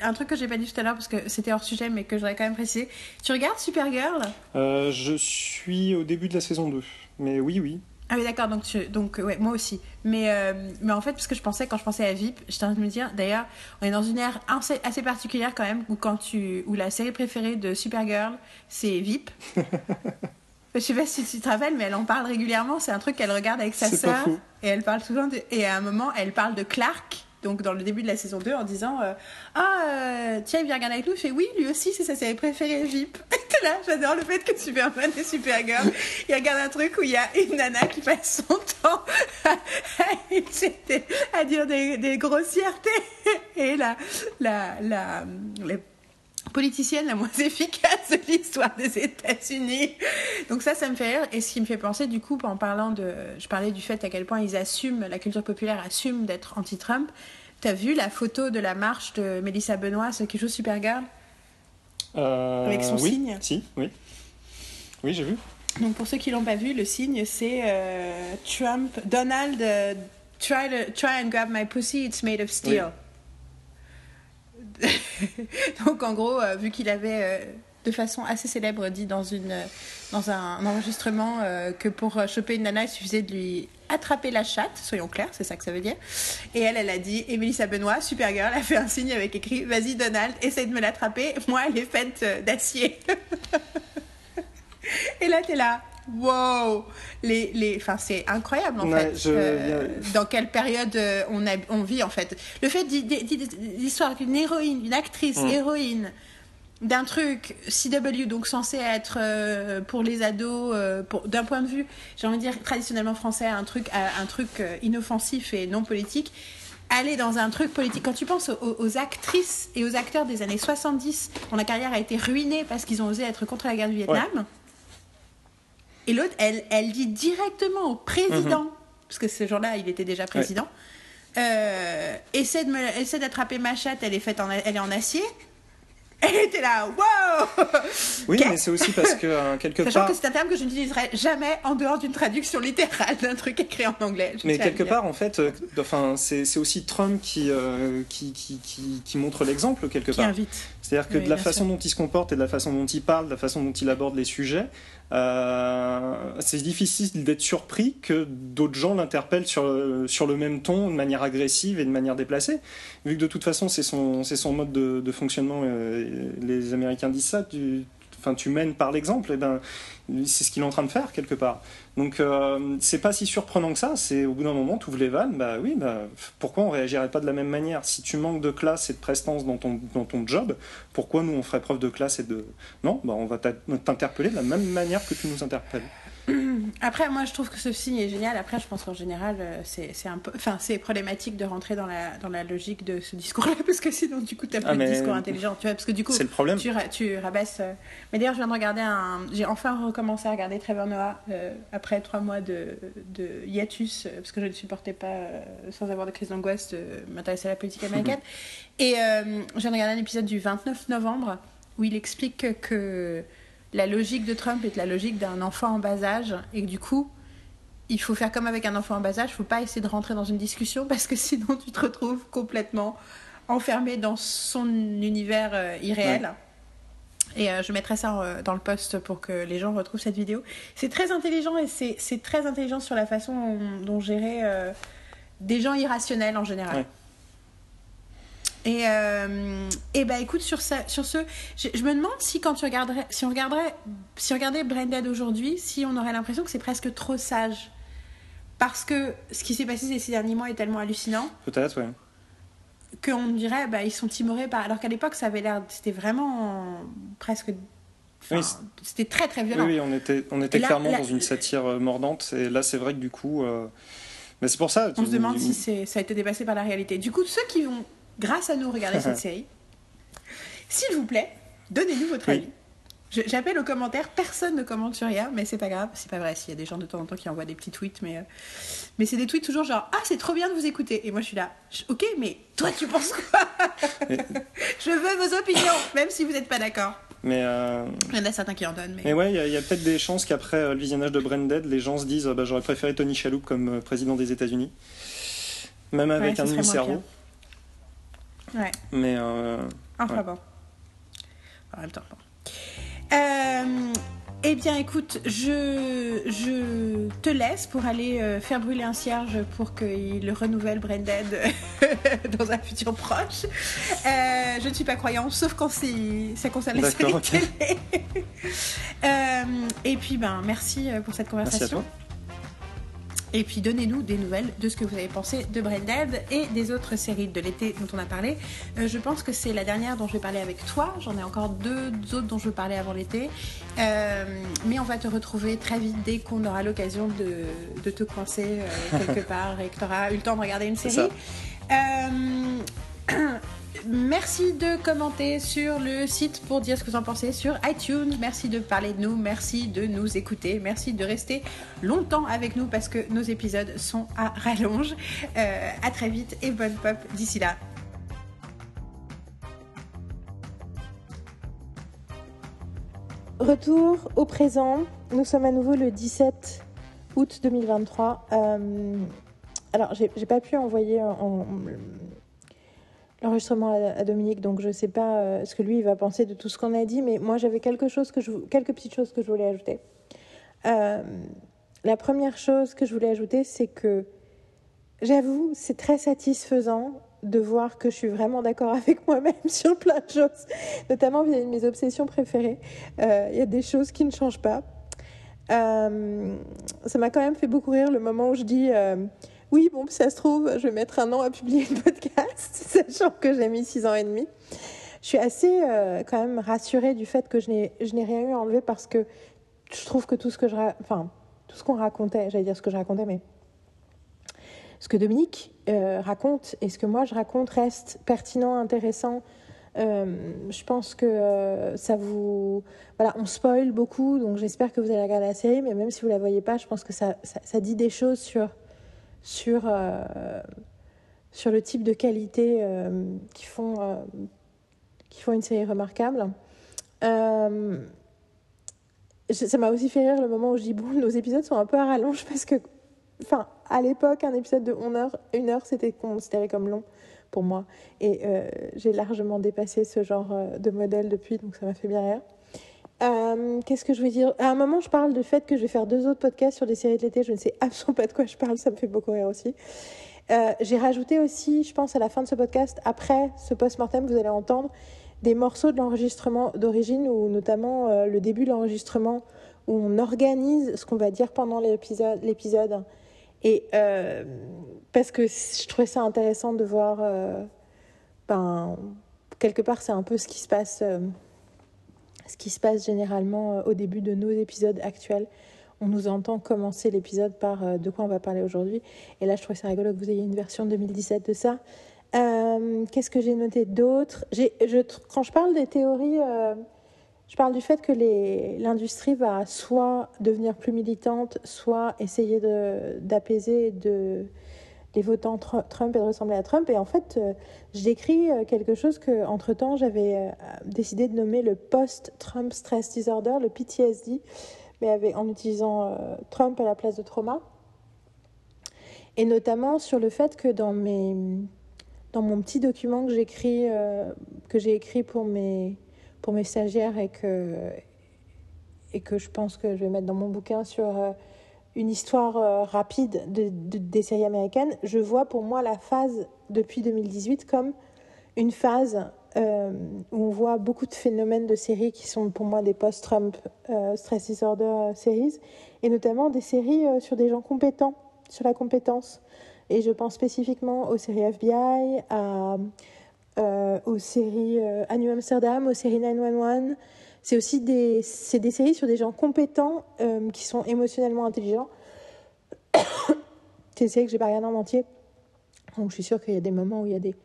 un truc que j'ai pas dit tout à l'heure parce que c'était hors sujet, mais que j'aurais quand même précisé. Tu regardes Supergirl? Euh, je suis au début de la saison 2. Mais oui, oui. Ah oui, d'accord, donc, tu, donc euh, ouais, moi aussi. Mais, euh, mais en fait, parce que je pensais, quand je pensais à VIP, j'étais en train de me dire, d'ailleurs, on est dans une ère assez, assez particulière quand même, où, quand tu, où la série préférée de Supergirl, c'est VIP. je sais pas si tu te rappelles, mais elle en parle régulièrement. C'est un truc qu'elle regarde avec sa sœur. Et elle parle souvent de... Et à un moment, elle parle de Clark. Donc dans le début de la saison 2 en disant euh, Ah euh, tiens il vient regarder avec nous, je fais oui lui aussi c'est sa série préférée VIP. Là j'adore le fait que Superman et Supergirl il regarde un truc où il y a une nana qui passe son temps à, dire des, grossièretés et la, la, la politicienne la moins efficace de l'histoire des États-Unis. Donc ça, ça me fait rire. Et ce qui me fait penser, du coup, en parlant de... Je parlais du fait à quel point ils assument, la culture populaire assume d'être anti-Trump. T'as vu la photo de la marche de Melissa Benoît, ceux qui joue Supergirl? Euh, Avec son oui, signe. Si, oui. Oui, j'ai vu. Donc pour ceux qui l'ont pas vu, le signe c'est euh, Trump, Donald, euh, try, to- try and grab my pussy, it's made of steel. Donc en gros, euh, vu qu'il avait euh, de façon assez célèbre dit dans, une, euh, un, enregistrement que pour choper une nana, il suffisait de lui attraper la chatte, soyons clairs, c'est ça que ça veut dire. Et elle, elle a dit, et Melissa Benoît, Supergirl, a fait un signe avec écrit Vas-y Donald, essaye de me l'attraper, moi elle est faite d'acier. Et là, t'es là. Wow les, les... Enfin, c'est incroyable en Ouais, fait. je- Euh, dans quelle période euh, on, a, on vit en fait. Le fait l'histoire d'une héroïne, une actrice Mm. héroïne, d'un truc CW, donc censé être euh, pour les ados, euh, d'un point de vue, j'ai envie de dire traditionnellement français, un truc, un truc inoffensif et non politique. Aller dans un truc politique. Quand tu penses aux, aux actrices et aux acteurs des années 70, dont la carrière a été ruinée parce qu'ils ont osé être contre la guerre du Vietnam, et l'autre, elle, elle dit directement au président, parce que ce jour-là, il était déjà président, euh, essaie d'attraper ma chatte, elle est faite en, elle est en acier. Elle était là, wow Oui, mais c'est aussi parce que euh, quelque Sachant part. que c'est un terme que je n'utiliserai jamais en dehors d'une traduction littérale d'un truc écrit en anglais. Mais quelque part, en fait, euh, enfin, c'est aussi Trump qui, euh, qui, qui, qui, qui montre l'exemple, quelque Qui part. invite. C'est-à-dire que Oui, de la façon sûr. dont il se comporte et de la façon dont il parle, de la façon dont il aborde les sujets, c'est difficile d'être surpris que d'autres gens l'interpellent sur, le- sur le même ton, de manière agressive et de manière déplacée. Vu que de toute façon, c'est son, son mode de, fonctionnement, euh, les Américains disent ça, tu, enfin, tu mènes par l'exemple, et ben, c'est ce qu'il est en train de faire quelque part. Donc euh, c'est pas si surprenant que ça, c'est au bout d'un moment, tu ouvres les vannes, bah oui, bah, pourquoi on réagirait pas de la même manière? Si tu manques de classe et de prestance dans ton, dans ton job, pourquoi nous on ferait preuve de classe et de... Non, bah on va t'interpeller de la même manière que tu nous interpelles. Après, moi, je trouve que ce signe est génial. Après, je pense qu'en général, euh, c'est un peu, enfin, c'est problématique de rentrer dans la dans la logique de ce discours-là, parce que sinon, du coup, t'as plus Ah, de mais- discours intelligent, tu vois, parce que du coup, C'est le problème. tu, tu rabaisses. euh, Mais d'ailleurs, je viens de regarder un. J'ai enfin recommencé à regarder Trevor Noah euh, après trois mois de, de hiatus, euh, parce que je ne supportais pas, euh, sans avoir de crise d'angoisse, de m'intéresser à la politique américaine. Et euh, je viens de regarder un épisode du 29 novembre où il explique que, que la logique de Trump est la logique d'un enfant en bas âge et que du coup, il faut faire comme avec un enfant en bas âge, il faut pas essayer de rentrer dans une discussion parce que sinon tu te retrouves complètement enfermé dans son univers euh, irréel. Et euh, je mettrai ça euh, dans le post pour que les gens retrouvent cette vidéo. C'est très intelligent et c'est très intelligent sur la façon dont, dont gérer des gens irrationnels en général. Ouais. Et, euh, et bah écoute, sur, ça, sur ce, je, je me demande si quand tu regarderais, si on regarderait, si on regardait Branded aujourd'hui, si on aurait l'impression que c'est presque trop sage. Parce que ce qui s'est passé ces derniers mois est tellement hallucinant Peut-être, ouais. qu'on dirait bah ils sont timorés par alors qu'à l'époque ça avait l'air c'était vraiment presque enfin, Oui, c'était très très Oui, violent oui, on était, on était là- clairement là- dans une satire euh, mordante, et là c'est vrai que du coup... euh, Mais c'est pour ça... on se demande si ça a été dépassé par la réalité du coup ceux qui vont grâce à nous regarder cette série s'il vous plaît donnez-nous votre Oui. avis J'appelle aux commentaires, personne ne commente sur rien, mais c'est pas grave, c'est pas vrai. S'il y a des gens de temps en temps qui envoient des petits tweets, mais, euh, mais c'est des tweets toujours genre Ah, c'est trop bien de vous écouter. Et moi je suis là, ok, mais toi tu penses quoi? Je veux vos opinions, même si vous n'êtes pas d'accord. Mais, euh, Il y en a certains qui en donnent, mais. mais ouais, il y a, peut-être des chances qu'après euh, le visionnage de Branded, les gens se disent euh, bah, j'aurais préféré Tony Shalhoub comme président des États-Unis. Même avec un demi-cerveau. Ouais. Mais euh, Enfin Ouais. bon. En même temps, bon. Euh, eh bien, écoute, je, je te laisse pour aller euh, faire brûler un cierge pour qu'il renouvelle Branded dans un futur proche. Euh, je ne suis pas croyante, sauf quand ça concerne la série D'accord, ok. télé. Euh, et puis, ben, merci pour cette merci à conversation. toi. Et puis donnez-nous des nouvelles de ce que vous avez pensé de Branded et des autres séries de l'été dont on a parlé. Euh, je pense que c'est la dernière dont je vais parler avec toi. J'en ai encore deux autres dont je veux parler avant l'été. Euh, mais on va te retrouver très vite dès qu'on aura l'occasion de, de te coincer euh, quelque part et que tu auras eu le temps de regarder une série. Merci de commenter sur le site pour dire ce que vous en pensez sur iTunes. Merci de parler de nous. Merci de nous écouter. Merci de rester longtemps avec nous parce que nos épisodes sont à rallonge. Euh, à très vite et bonne pop d'ici là. Retour au présent. Nous sommes à nouveau le 17 août 2023. Euh, alors, j'ai pas pu envoyer en- en- l'enregistrement à, Dominique, donc je sais pas euh, ce que lui il va penser de tout ce qu'on a dit, mais moi j'avais quelque chose quelques petites choses que je voulais ajouter. Euh, la première chose que je voulais ajouter, c'est que j'avoue, c'est très satisfaisant de voir que je suis vraiment d'accord avec moi-même sur plein de choses, notamment de mes obsessions préférées. Euh, Il y a des choses qui ne changent pas. Ça m'a quand même fait beaucoup rire le moment où je dis oui, bon, ça se trouve, je vais mettre un an à publier le podcast, sachant que j'ai mis six ans et demi. Je suis assez euh, quand même rassurée du fait que je n'ai rien eu à enlever parce que je trouve que tout ce que je enfin tout ce qu'on racontait, j'allais dire ce que je racontais, mais ce que Dominique euh, raconte et ce que moi je raconte reste pertinent, intéressant. Euh, je pense que ça vous. Voilà, on spoil beaucoup, donc j'espère que vous allez regarder la série, mais même si vous la voyez pas, je pense que ça, ça dit des choses sur, sur, euh, sur le type de qualité euh, qui, font, euh, qui font une série remarquable. Ça m'a aussi fait rire le moment où je dis bon, nos épisodes sont un peu à rallonge parce que, enfin, à l'époque, un épisode de 1 heure, une heure, c'était considéré comme long pour moi. Et j'ai largement dépassé ce genre de modèle depuis, donc ça m'a fait bien rire. Euh, Qu'est-ce que je veux dire? À un moment, je parle du fait que je vais faire deux autres podcasts sur des séries de l'été. Je ne sais absolument pas de quoi je parle, ça me fait beaucoup rire aussi. Euh, j'ai rajouté aussi, je pense, à la fin de ce podcast, après ce post-mortem, vous allez entendre des morceaux de l'enregistrement d'origine, ou notamment euh, le début de l'enregistrement, où on organise ce qu'on va dire pendant l'épisode. Et parce que je trouvais ça intéressant de voir, ben, quelque part, c'est un peu ce qui se passe, ce qui se passe généralement euh, au début de nos épisodes actuels. On nous entend commencer l'épisode par euh, de quoi on va parler aujourd'hui. Et là, je trouvais ça rigolo que vous ayez une version 2017 de ça. Euh, Qu'est-ce que j'ai noté d'autre? Quand je parle des théories, je parle du fait que l'industrie va soit devenir plus militante, soit essayer d'apaiser de, les votants Tr- Trump et de ressembler à Trump. Et en fait, euh, je décris euh, quelque chose que, entre-temps, j'avais euh, décidé de nommer le post-Trump stress disorder, le PTSD, mais avec, en utilisant euh, Trump à la place de trauma. Et notamment sur le fait que dans, mes, dans mon petit document que j'écris, que j'ai écrit pour mes, pour mes stagiaires et que, et que je pense que je vais mettre dans mon bouquin sur une histoire euh, rapide de, de- des séries américaines, je vois pour moi la phase depuis 2018 comme une phase euh, où on voit beaucoup de phénomènes de séries qui sont pour moi des post-Trump euh, stress disorder euh, series, et notamment des séries sur des gens compétents, sur la compétence. Et je pense spécifiquement aux séries FBI, à, aux séries à New Amsterdam, aux séries 911. C'est aussi des, des séries sur des gens compétents euh, qui sont émotionnellement intelligents. c'est des séries que j'ai pas regardées en entier. Donc je suis sûre qu'il y a des moments où il y a des,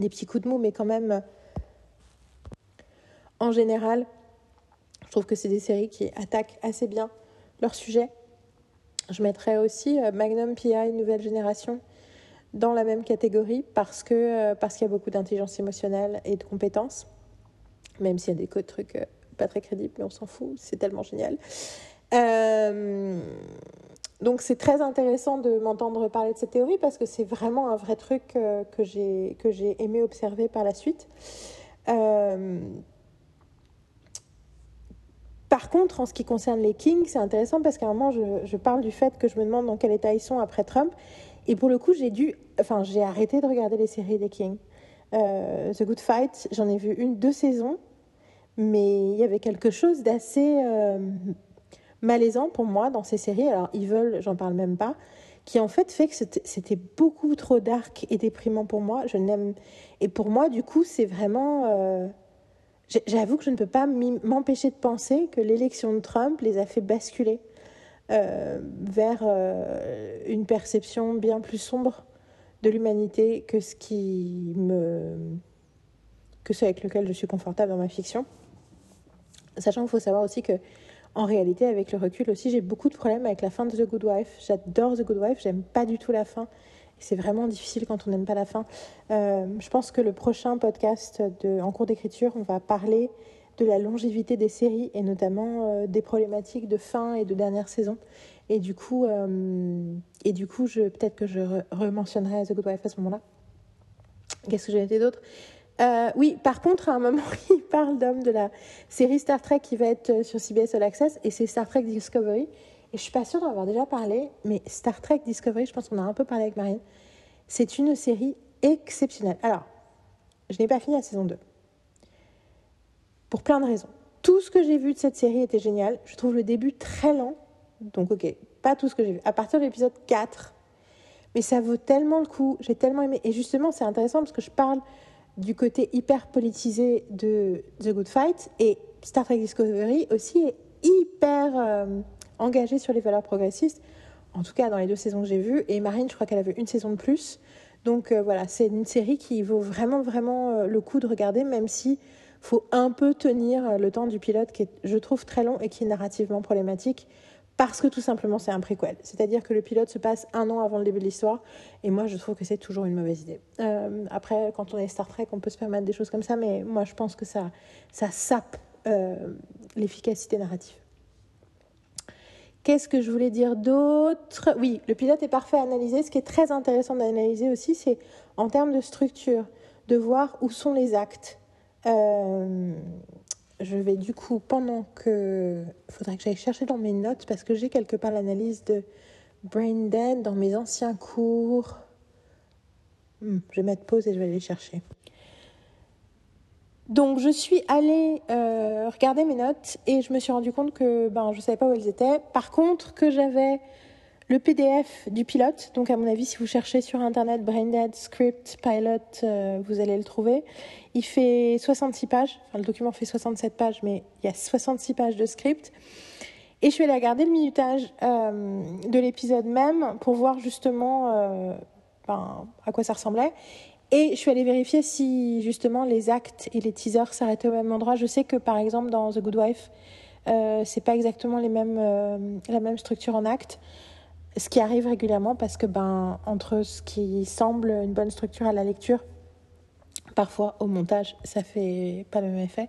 des petits coups de mou, mais quand même. en général, je trouve que c'est des séries qui attaquent assez bien leur sujet. Je mettrais aussi euh, Magnum PI Nouvelle Génération dans la même catégorie parce euh, parce qu'il y a beaucoup d'intelligence émotionnelle et de compétences, même s'il y a des trucs euh, pas très crédibles, mais on s'en fout, c'est tellement génial. donc c'est très intéressant de m'entendre parler de cette théorie parce que c'est vraiment un vrai truc que j'ai que j'ai aimé observer par la suite. Par contre, en ce qui concerne les Kings, c'est intéressant parce qu'à un moment, je, parle du fait que je me demande dans quel état ils sont après Trump. Et pour le coup, j'ai dû, enfin, j'ai arrêté de regarder les séries des Kings. Euh, The Good Fight, j'en ai vu une, deux saisons, mais il y avait quelque chose d'assez euh, malaisant pour moi dans ces séries. Alors, Evil, j'en parle même pas, qui en fait fait que c'était beaucoup trop dark et déprimant pour moi. Je n'aime et pour moi, du coup, c'est vraiment euh, J'avoue que je ne peux pas m'empêcher de penser que l'élection de Trump les a fait basculer euh, vers une perception bien plus sombre de l'humanité que ce avec lequel je suis confortable dans ma fiction. Sachant qu'il faut savoir aussi que en réalité, avec le recul aussi, j'ai beaucoup de problèmes avec la fin de The Good Wife. J'adore The Good Wife, j'aime pas du tout la fin. C'est vraiment difficile quand on n'aime pas la fin. Euh, je pense que le prochain podcast en cours d'écriture, on va parler de la longévité des séries et notamment euh, des problématiques de fin et de dernière saison. Et du coup, euh, et du coup peut-être que je rementionnerai The Good Wife à ce moment-là. Qu'est-ce que j'ai été d'autre? Oui, par contre, à un moment, il parle d'homme de la série Star Trek qui va être sur CBS All Access, et c'est Star Trek Discovery. Et je suis pas sûre d'en avoir déjà parlé, mais Star Trek Discovery, je pense qu'on a un peu parlé avec Marine. C'est une série exceptionnelle. Alors, je n'ai pas fini la saison 2. Pour plein de raisons. Tout ce que j'ai vu de cette série était génial. Je trouve le début très lent. Donc, ok, pas tout ce que j'ai vu. À partir de l'épisode 4, mais ça vaut tellement le coup. J'ai tellement aimé. Et justement, c'est intéressant parce que je parle du côté hyper politisé de The Good Fight. Et Star Trek Discovery aussi est hyper. Euh, engagée sur les valeurs progressistes, en tout cas dans les deux saisons que j'ai vues. Et Marine, je crois qu'elle avait une saison de plus. Donc euh, voilà, c'est une série qui vaut vraiment, vraiment euh, le coup de regarder, même si faut un peu tenir le temps du pilote, qui est, je trouve, très long et qui est narrativement problématique, parce que tout simplement c'est un préquel. C'est-à-dire que le pilote se passe un an avant le début de l'histoire, et moi je trouve que c'est toujours une mauvaise idée. après, quand on est Star Trek, on peut se permettre des choses comme ça, mais moi je pense que ça, ça sape l'efficacité narrative. Qu'est-ce que je voulais dire d'autre? Oui, le pilote est parfait à analyser. Ce qui est très intéressant d'analyser aussi, c'est en termes de structure, de voir où sont les actes. Euh, je vais du coup, pendant que... Il faudrait que j'aille chercher dans mes notes parce que j'ai quelque part l'analyse de Brain dans mes anciens cours. Hmm, je vais mettre pause et je vais aller chercher. Donc je suis allée euh, regarder mes notes et je me suis rendu compte que ben je savais pas où elles étaient. Par contre que j'avais le PDF du pilote. Donc à mon avis si vous cherchez sur internet Braindead Script Pilot, euh, vous allez le trouver. Il fait 66 pages. Enfin le document fait 67 pages mais il y a 66 pages de script. Et je suis allée regarder le minutage euh, de l'épisode même pour voir justement ben, à quoi ça ressemblait. Et je suis allée vérifier si justement les actes et les teasers s'arrêtaient au même endroit. Je sais que par exemple dans The Good Wife, euh, c'est pas exactement euh, la même structure en actes. Ce qui arrive régulièrement parce que ben entre ce qui semble une bonne structure à la lecture, parfois au montage, ça fait pas le même effet.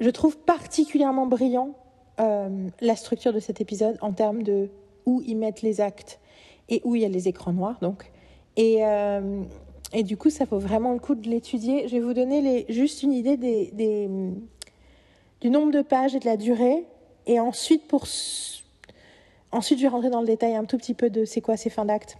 Je trouve particulièrement brillant euh, la structure de cet épisode en termes de où ils mettent les actes et où il y a les écrans noirs donc. Et, euh, et du coup, ça vaut vraiment le coup de l'étudier. Je vais vous donner juste une idée des, du nombre de pages et de la durée. Et ensuite, pour, ensuite, je vais rentrer dans le détail un tout petit peu de c'est quoi ces fins d'acte.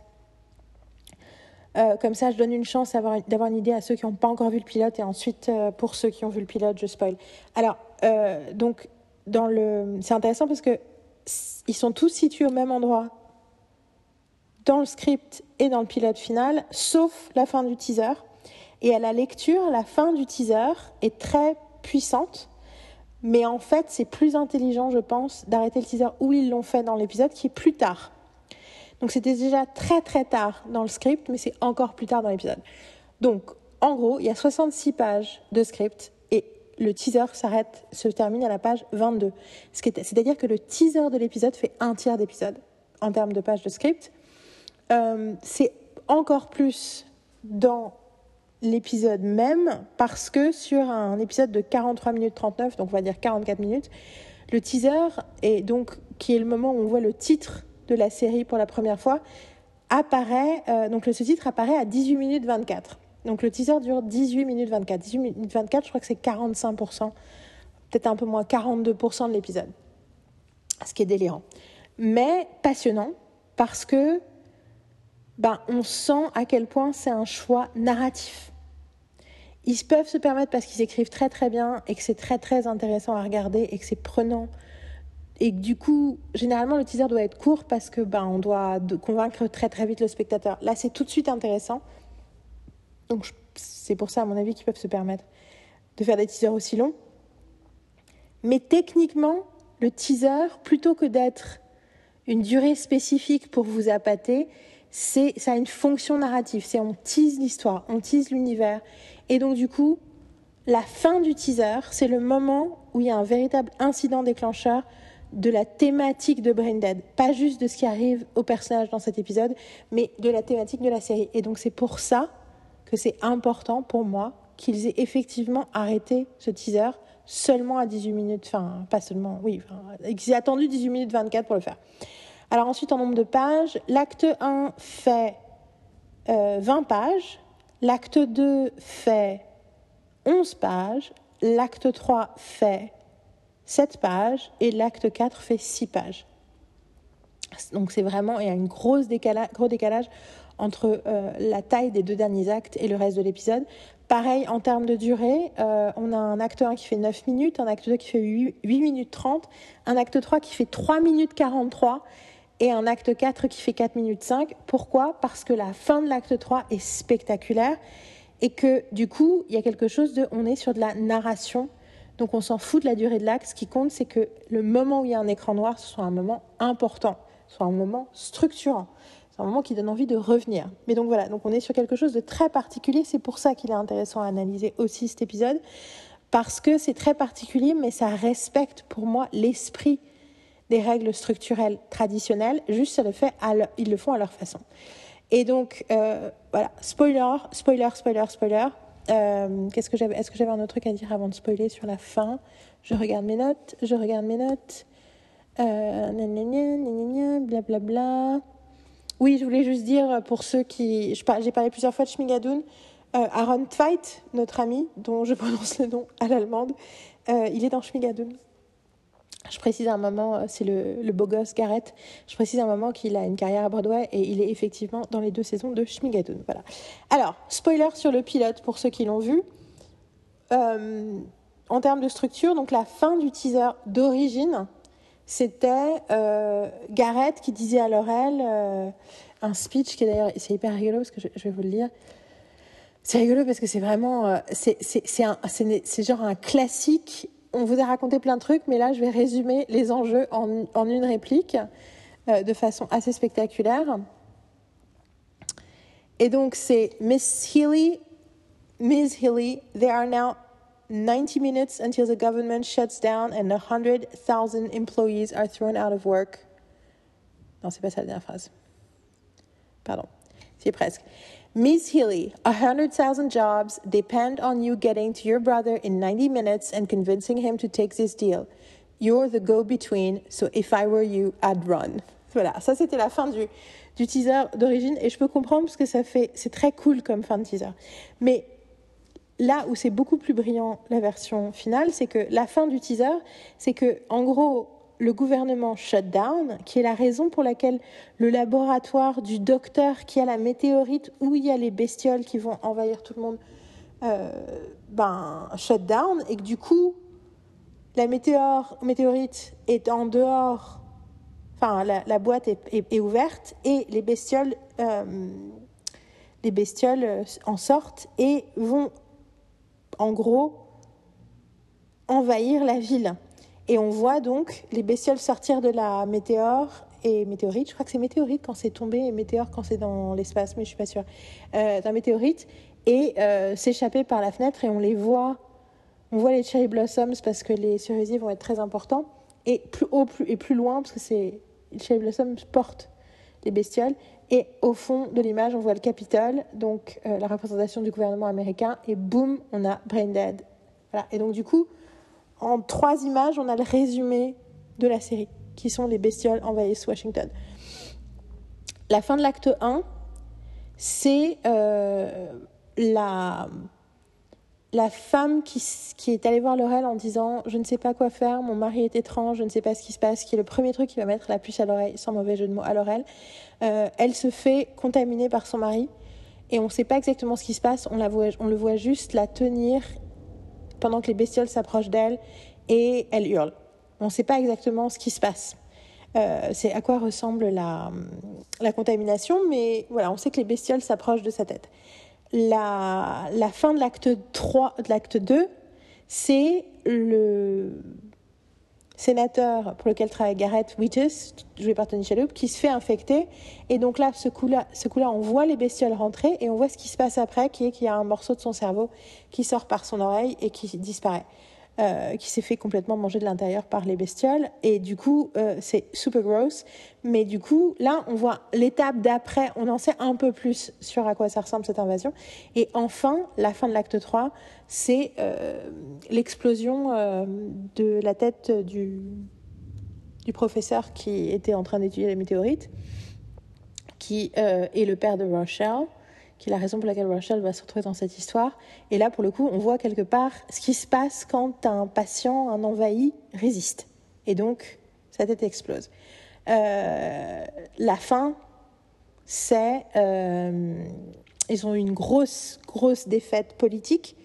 Euh, comme ça, je donne une chance d'avoir une idée à ceux qui n'ont pas encore vu le pilote. Et ensuite, euh, pour ceux qui ont vu le pilote, je spoil. Alors, euh, donc, dans le... c'est intéressant parce que ils sont tous situés au même endroit dans le script et dans le pilote final, sauf la fin du teaser. Et à la lecture, la fin du teaser est très puissante. Mais en fait, c'est plus intelligent, je pense, d'arrêter le teaser où ils l'ont fait dans l'épisode, qui est plus tard. Donc c'était déjà très très tard dans le script, mais c'est encore plus tard dans l'épisode. Donc, en gros, il y a 66 pages de script et le teaser s'arrête, se termine à la page 22. Ce qui est- C'est-à-dire que le teaser de l'épisode fait un tiers d'épisode en termes de pages de script. Euh, c'est encore plus dans l'épisode même parce que sur un épisode de 43 minutes 39, donc on va dire 44 minutes, le teaser, et donc qui est le moment où on voit le titre de la série pour la première fois, apparaît, euh, donc le sous-titre apparaît à 18 minutes 24. Donc le teaser dure 18 minutes 24. 18 minutes 24, je crois que c'est 45%, peut-être un peu moins, 42% de l'épisode. Ce qui est délirant. Mais passionnant parce que ben, on sent à quel point c'est un choix narratif. Ils peuvent se permettre parce qu'ils écrivent très très bien et que c'est très très intéressant à regarder et que c'est prenant. Et du coup, généralement, le teaser doit être court parce que ben, on doit convaincre très très vite le spectateur. Là, c'est tout de suite intéressant. Donc, c'est pour ça, à mon avis, qu'ils peuvent se permettre de faire des teasers aussi longs. Mais techniquement, le teaser, plutôt que d'être une durée spécifique pour vous appâter, c'est ça a une fonction narrative. C'est on tease l'histoire, on tease l'univers. Et donc du coup, la fin du teaser, c'est le moment où il y a un véritable incident déclencheur de la thématique de Brain Dead. Pas juste de ce qui arrive au personnage dans cet épisode, mais de la thématique de la série. Et donc c'est pour ça que c'est important pour moi qu'ils aient effectivement arrêté ce teaser seulement à 18 minutes, enfin pas seulement, oui, enfin, qu'ils aient attendu 18 minutes 24 pour le faire. Alors ensuite, en nombre de pages, l'acte 1 fait euh, 20 pages, l'acte 2 fait 11 pages, l'acte 3 fait 7 pages et l'acte 4 fait 6 pages. Donc c'est vraiment, il y a un gros décalage, entre euh, la taille des deux derniers actes et le reste de l'épisode. Pareil en termes de durée, euh, on a un acte 1 qui fait 9 minutes, un acte 2 qui fait 8, 8 minutes 30, un acte 3 qui fait 3 minutes 43 et un acte 4 qui fait 4 minutes 5. Pourquoi? Parce que la fin de l'acte 3 est spectaculaire et que du coup, il y a quelque chose de... On est sur de la narration, donc on s'en fout de la durée de l'acte. Ce qui compte, c'est que le moment où il y a un écran noir, ce soit un moment important, soit un moment structurant. C'est un moment qui donne envie de revenir. Mais donc voilà, donc on est sur quelque chose de très particulier. C'est pour ça qu'il est intéressant à analyser aussi cet épisode, parce que c'est très particulier, mais ça respecte pour moi l'esprit des règles structurelles traditionnelles. Juste, le fait ils le font à leur façon. Et donc euh, voilà, spoiler, spoiler, spoiler, spoiler. Euh, qu'est-ce que j'avais Est-ce que j'avais un autre truc à dire avant de spoiler sur la fin? Je regarde mes notes. Je regarde mes notes. Euh, gna, blablabla. Oui, je voulais juste dire pour ceux qui. J'ai parlé plusieurs fois de Schmigadoon. Euh, Aaron Tveit, notre ami, dont je prononce le nom à l'allemande, euh, il est dans Schmigadoon. Je précise un moment, euh, c'est le, le beau gosse Garrett. Je précise un moment qu'il a une carrière à Broadway et il est effectivement dans les deux saisons de Schmigadoon. Voilà. Alors, spoiler sur le pilote pour ceux qui l'ont vu. Euh, en termes de structure, donc la fin du teaser d'origine, c'était euh, Garrett qui disait à Laurel euh, un speech qui est d'ailleurs, c'est hyper rigolo parce que je, je vais vous le lire. C'est rigolo parce que c'est vraiment, c'est genre un classique. On vous a raconté plein de trucs, mais là je vais résumer les enjeux en, une réplique euh, de façon assez spectaculaire. Et donc c'est Miss Healy, Ms. Healy, there are now 90 minutes until the government shuts down and 100,000 employees are thrown out of work. Non, c'est pas ça la dernière phrase. Pardon, c'est presque. Miss Healy, 100,000 jobs depend on you getting to your brother in 90 minutes and convincing him to take this deal. You're the go-between, so if I were you, I'd run. Voilà, ça c'était la fin du, du teaser d'origine et je peux comprendre parce que ça fait, c'est très cool comme fin de teaser. Mais là où c'est beaucoup plus brillant la version finale, c'est que la fin du teaser, c'est que en gros le gouvernement shut down, qui est la raison pour laquelle le laboratoire du docteur qui a la météorite où il y a les bestioles qui vont envahir tout le monde, euh, ben shut down et que du coup la météore, météorite est en dehors, enfin la, boîte est ouverte et les bestioles, euh, les bestioles euh, en sortent et vont en gros envahir la ville. Et on voit donc les bestioles sortir de la météore et météorite. Je crois que c'est météorite quand c'est tombé et météore quand c'est dans l'espace, mais je suis pas sûre. Euh, d'un météorite et euh, s'échapper par la fenêtre et on les voit On voit les cherry blossoms parce que les cerisiers vont être très importants. Et plus haut plus, et plus loin, parce que c'est les cherry blossoms portent les bestioles. Et au fond de l'image, on voit le Capitole, donc euh, la représentation du gouvernement américain. Et boum, on a Brain Dead. Voilà. Et donc du coup, en trois images, on a le résumé de la série, qui sont les bestioles envahissent Washington. La fin de l'acte 1, c'est euh, la, la femme qui, qui, est allée voir Laurel en disant Je ne sais pas quoi faire, mon mari est étrange, je ne sais pas ce qui se passe, qui est le premier truc qui va mettre la puce à l'oreille, sans mauvais jeu de mots, à Laurel. Euh, elle se fait contaminer par son mari et on ne sait pas exactement ce qui se passe, on, la voit, on le voit juste la tenir pendant que les bestioles s'approchent d'elle et elle hurle. On ne sait pas exactement ce qui se passe. Euh, c'est à quoi ressemble la, la, contamination, mais voilà, on sait que les bestioles s'approchent de sa tête. La, la fin de l'acte 3, de l'acte 2, c'est le sénateur pour lequel travaille Garrett Wittis, joué par Tony Shalhoub, qui se fait infecter. Et donc là, ce coup-là, ce coup-là, on voit les bestioles rentrer et on voit ce qui se passe après, qui est qu'il y a un morceau de son cerveau qui sort par son oreille et qui disparaît. Euh, qui s'est fait complètement manger de l'intérieur par les bestioles. Et du coup, euh, c'est super gross. Mais du coup, là, on voit l'étape d'après, on en sait un peu plus sur à quoi ça ressemble cette invasion. Et enfin, la fin de l'acte 3, c'est euh, l'explosion de la tête du, du professeur qui était en train d'étudier les météorites, qui est le père de Rochelle qui est la raison pour laquelle Rachel va se retrouver dans cette histoire. Et là, pour le coup, on voit quelque part ce qui se passe quand un patient, un envahi, résiste. Et donc, sa tête explose. Euh, la fin, c'est... Euh, ils ont eu une grosse, grosse défaite politique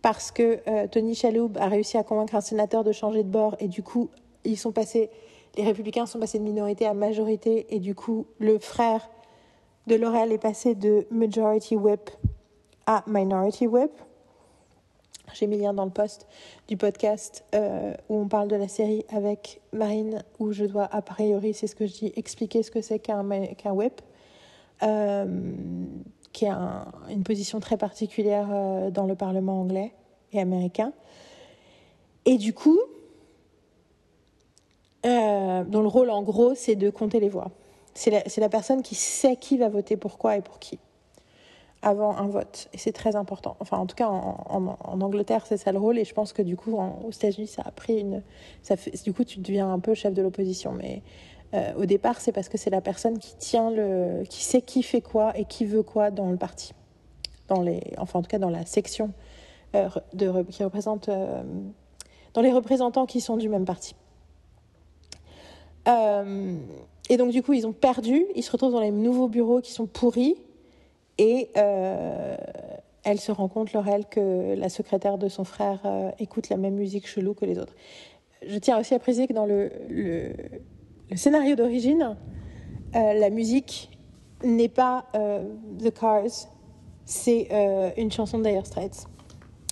parce que euh, Tony Chaloub a réussi à convaincre un sénateur de changer de bord et du coup, ils sont passés... Les républicains sont passés de minorité à majorité et du coup, le frère de L'Oréal est passé de Majority Whip à Minority Whip. J'ai mis le lien dans le post du podcast euh, où on parle de la série avec Marine, où je dois, a priori, c'est ce que je dis, expliquer ce que c'est qu'un whip, euh, qui est une position très particulière euh, dans le Parlement anglais et américain. Et du coup, dont le rôle en gros, c'est de compter les voix. C'est la, personne qui sait qui va voter pourquoi et pour qui avant un vote. Et c'est très important. Enfin, en tout cas, en, Angleterre, c'est ça le rôle. Et je pense que du coup, aux États-Unis, ça a pris une. Du coup, tu deviens un peu chef de l'opposition. Mais euh, au départ, c'est parce que c'est la personne qui tient le. qui sait qui fait quoi et qui veut quoi dans le parti. Dans les, enfin, en tout cas, dans la section euh, de, qui représente. Euh, dans les représentants qui sont du même parti. Euh, et donc, du coup, ils ont perdu. Ils se retrouvent dans les nouveaux bureaux qui sont pourris. Et euh, elle se rend compte, Laurel, que la secrétaire de son frère euh, écoute la même musique chelou que les autres. Je tiens aussi à préciser que dans le, scénario d'origine, euh, la musique n'est pas The Cars, c'est une chanson de Dire Straits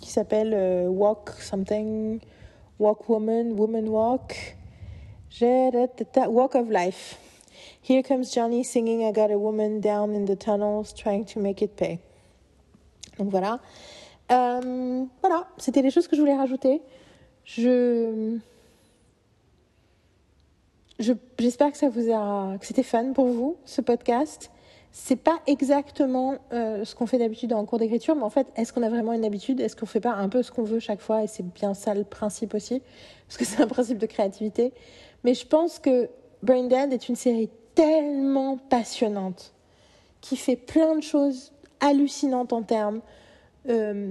qui s'appelle Walk Something, Walk Woman, Woman Walk, Walk of Life. Here comes Johnny singing I got a woman down in the tunnels trying to make it pay. Donc voilà. Euh, voilà, c'était les choses que je voulais rajouter. Je j'espère que ça vous a que c'était fun pour vous ce podcast. C'est pas exactement euh, ce qu'on fait d'habitude en cours d'écriture, mais en fait, est-ce qu'on a vraiment une habitude? Est-ce qu'on fait pas un peu ce qu'on veut chaque fois? Et c'est bien ça le principe aussi, parce que c'est un principe de créativité. Mais je pense que Brain Dead est une série tellement passionnante, qui fait plein de choses hallucinantes en termes, euh,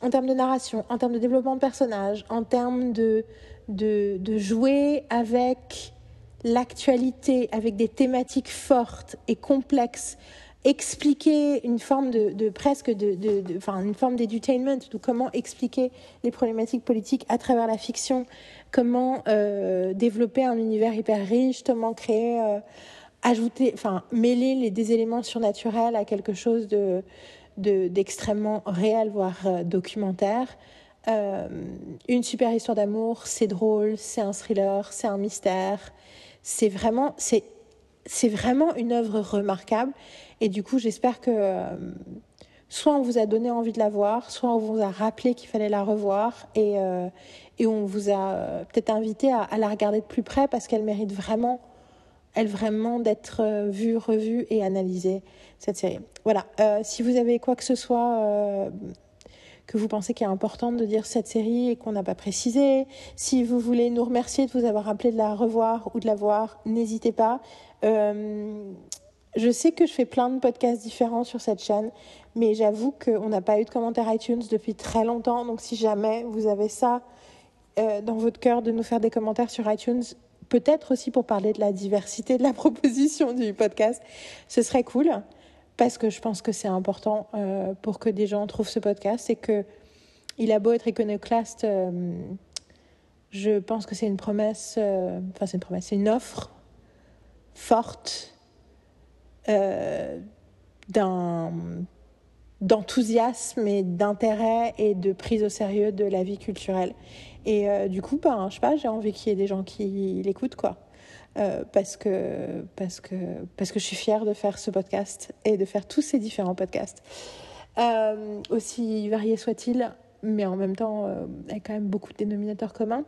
en termes de narration, en termes de développement de personnages, en termes de, de, de jouer avec l'actualité, avec des thématiques fortes et complexes, expliquer une forme de, de presque de, de, de, une forme d'edutainment, ou comment expliquer les problématiques politiques à travers la fiction, comment euh, développer un univers hyper riche, comment créer, euh, ajouter, enfin mêler des éléments surnaturels à quelque chose de d'extrêmement réel, voire euh, documentaire. Une super histoire d'amour, c'est drôle, c'est un thriller, c'est un mystère. C'est vraiment, c'est, c'est vraiment une œuvre remarquable. Et du coup, j'espère que soit on vous a donné envie de la voir, soit on vous a rappelé qu'il fallait la revoir et, euh, et on vous a euh, peut-être invité à, la regarder de plus près parce qu'elle mérite vraiment, elle vraiment d'être euh, vue, revue et analysée cette série. Voilà. Si vous avez quoi que ce soit que vous pensez qu'il est important de dire cette série et qu'on n'a pas précisé, si vous voulez nous remercier de vous avoir rappelé de la revoir ou de la voir, n'hésitez pas. Je sais que je fais plein de podcasts différents sur cette chaîne, mais j'avoue qu'on n'a pas eu de commentaires iTunes depuis très longtemps. Donc si jamais vous avez ça euh, dans votre cœur de nous faire des commentaires sur iTunes, peut-être aussi pour parler de la diversité de la proposition du podcast, ce serait cool parce que je pense que c'est important euh, pour que des gens trouvent ce podcast et que il a beau être iconoclaste, euh, je pense que c'est une promesse, enfin c'est une promesse, c'est une offre forte euh, d'enthousiasme et d'intérêt et de prise au sérieux de la vie culturelle. Et euh, du coup, ben, je sais pas, j'ai envie qu'il y ait des gens qui l'écoutent, quoi. Euh, parce que parce que parce que je suis fière de faire ce podcast et de faire tous ces différents podcasts aussi variés soient-ils mais en même temps avec quand même beaucoup de dénominateurs communs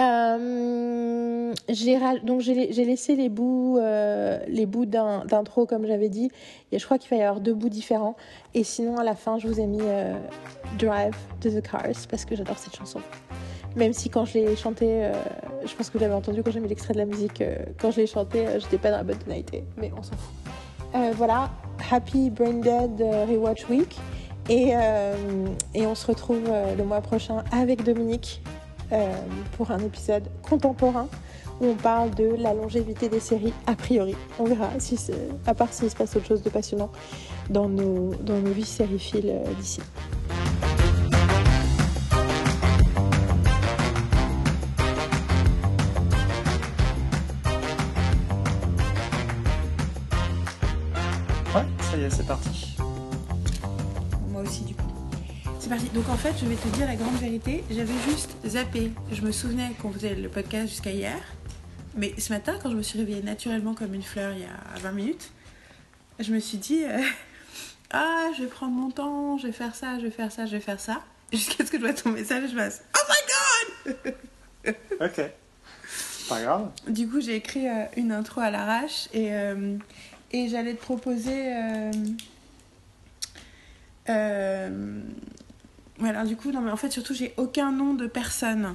euh, donc j'ai laissé les bouts euh, les bouts d'intro comme j'avais dit. Et je crois qu'il va y avoir deux bouts différents. Et sinon à la fin je vous ai mis euh, Drive to the Cars parce que j'adore cette chanson. Même si quand je l'ai chanté, euh, je pense que vous l'avez entendu quand j'ai mis l'extrait de la musique, quand je l'ai chanté, euh, j'étais pas dans la bonne tonalité, mais on s'en fout. Voilà, Happy Brain Dead Rewatch Week. Et, et on se retrouve le mois prochain avec Dominique euh, pour un épisode contemporain où on parle de la longévité des séries a priori. On verra, si à part s'il se passe autre chose de passionnant dans nos, dans nos vies euh, d'ici. Ouais, ça y est, c'est parti. Donc, en fait, je vais te dire la grande vérité. J'avais juste zappé. Je me souvenais qu'on faisait le podcast jusqu'à hier. Mais ce matin, quand je me suis réveillée naturellement comme une fleur il y a 20 minutes, je me suis dit euh, Ah, je vais prendre mon temps, je vais faire ça, je vais faire ça, je vais faire ça. Jusqu'à ce que je vois ton message je fasse Oh my god Ok. Pas grave. Du coup, j'ai écrit euh, une intro à l'arrache et, euh, et j'allais te proposer. Euh, ouais, alors, du coup, non, mais en fait, surtout, j'ai aucun nom de personne.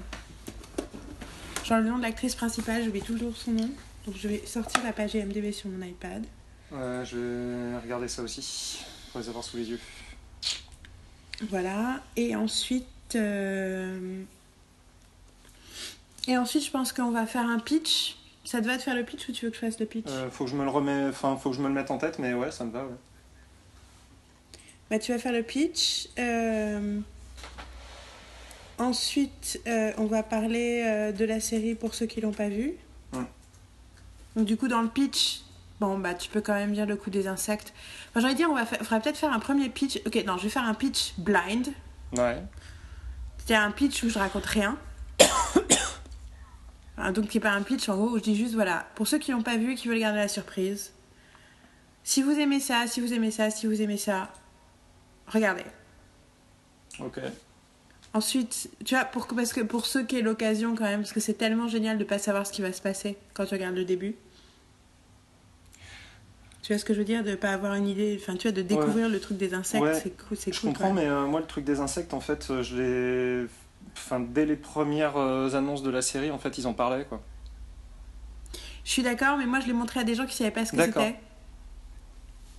Genre, le nom de l'actrice principale, j'oublie toujours son nom. Donc, je vais sortir la page IMDb sur mon iPad. Ouais, je vais regarder ça aussi. Pour les avoir sous les yeux. Voilà. Et ensuite. euh, Et ensuite, je pense qu'on va faire un pitch. Ça te va de faire le pitch ou tu veux que je fasse le pitch? Euh, faut que je me le remets, enfin, faut que je me le mette en tête, mais ouais, ça me va, ouais. Bah, tu vas faire le pitch. Euh, Ensuite, euh, on va parler euh, de la série pour ceux qui l'ont pas vue. Ouais. Donc du coup, dans le pitch, bon bah tu peux quand même dire le coup des insectes. Enfin, de dire, on va faire, faudra peut-être faire un premier pitch. Ok, non, je vais faire un pitch blind. Ouais. C'est un pitch où je raconte rien. Enfin, Donc c'est pas un pitch en gros où je dis juste voilà, pour ceux qui l'ont pas vu et qui veulent garder la surprise. Si vous aimez ça, si vous aimez ça, si vous aimez ça, regardez. Ok. Ensuite, tu vois, pour, parce que pour ceux qui aient l'occasion quand même, parce que c'est tellement génial de pas savoir ce qui va se passer quand tu regardes le début. Tu vois ce que je veux dire? De pas avoir une idée, enfin tu vois, de découvrir le truc des insectes, Ouais, c'est cool. Je cool, comprends, mais euh, moi, le truc des insectes, en fait, euh, je l'ai. Enfin, dès les premières euh, annonces de la série, en fait, ils en parlaient, quoi. Je suis d'accord, mais moi je l'ai montré à des gens qui savaient pas ce que c'était.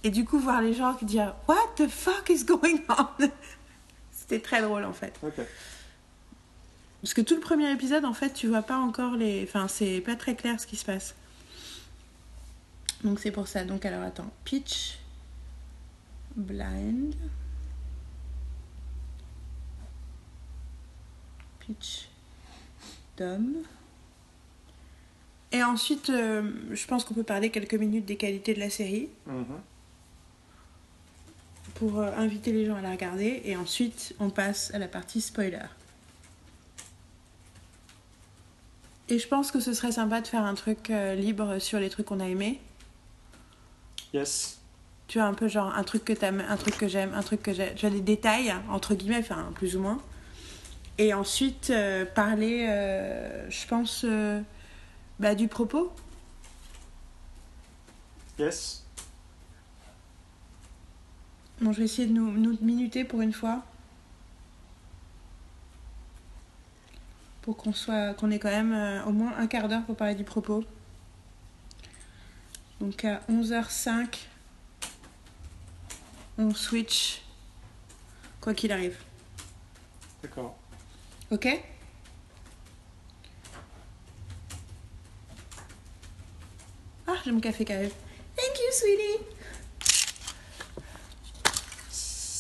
Et du coup, voir les gens qui dire What the fuck is going on? C'était très drôle en fait. Parce que tout le premier épisode, en fait, tu vois pas encore les. Enfin, c'est pas très clair ce qui se passe. Donc c'est pour ça. Donc alors attends. Pitch. Blind. Pitch. Dom. Et ensuite, euh, je pense qu'on peut parler quelques minutes des qualités de la série Mhm. Pour euh, inviter les gens à la regarder. Et ensuite, on passe à la partie spoiler. Et je pense que ce serait sympa de faire un truc euh, libre sur les trucs qu'on a aimés. Yes. Tu vois, un peu genre un truc que t'aimes, un truc que j'aime, un truc que j'aime. Tu vois, des détails, entre guillemets, enfin, plus ou moins. Et ensuite, euh, parler, euh, je pense, bah, du propos. Yes. Bon, je vais essayer de nous, nous minuter pour une fois. Pour qu'on soit, qu'on ait quand même euh, au moins un quart d'heure pour parler du propos. Donc à 11h05, on switch, quoi qu'il arrive. D'accord. Ok? Ah, j'ai mon café qui arrive. Thank you, sweetie.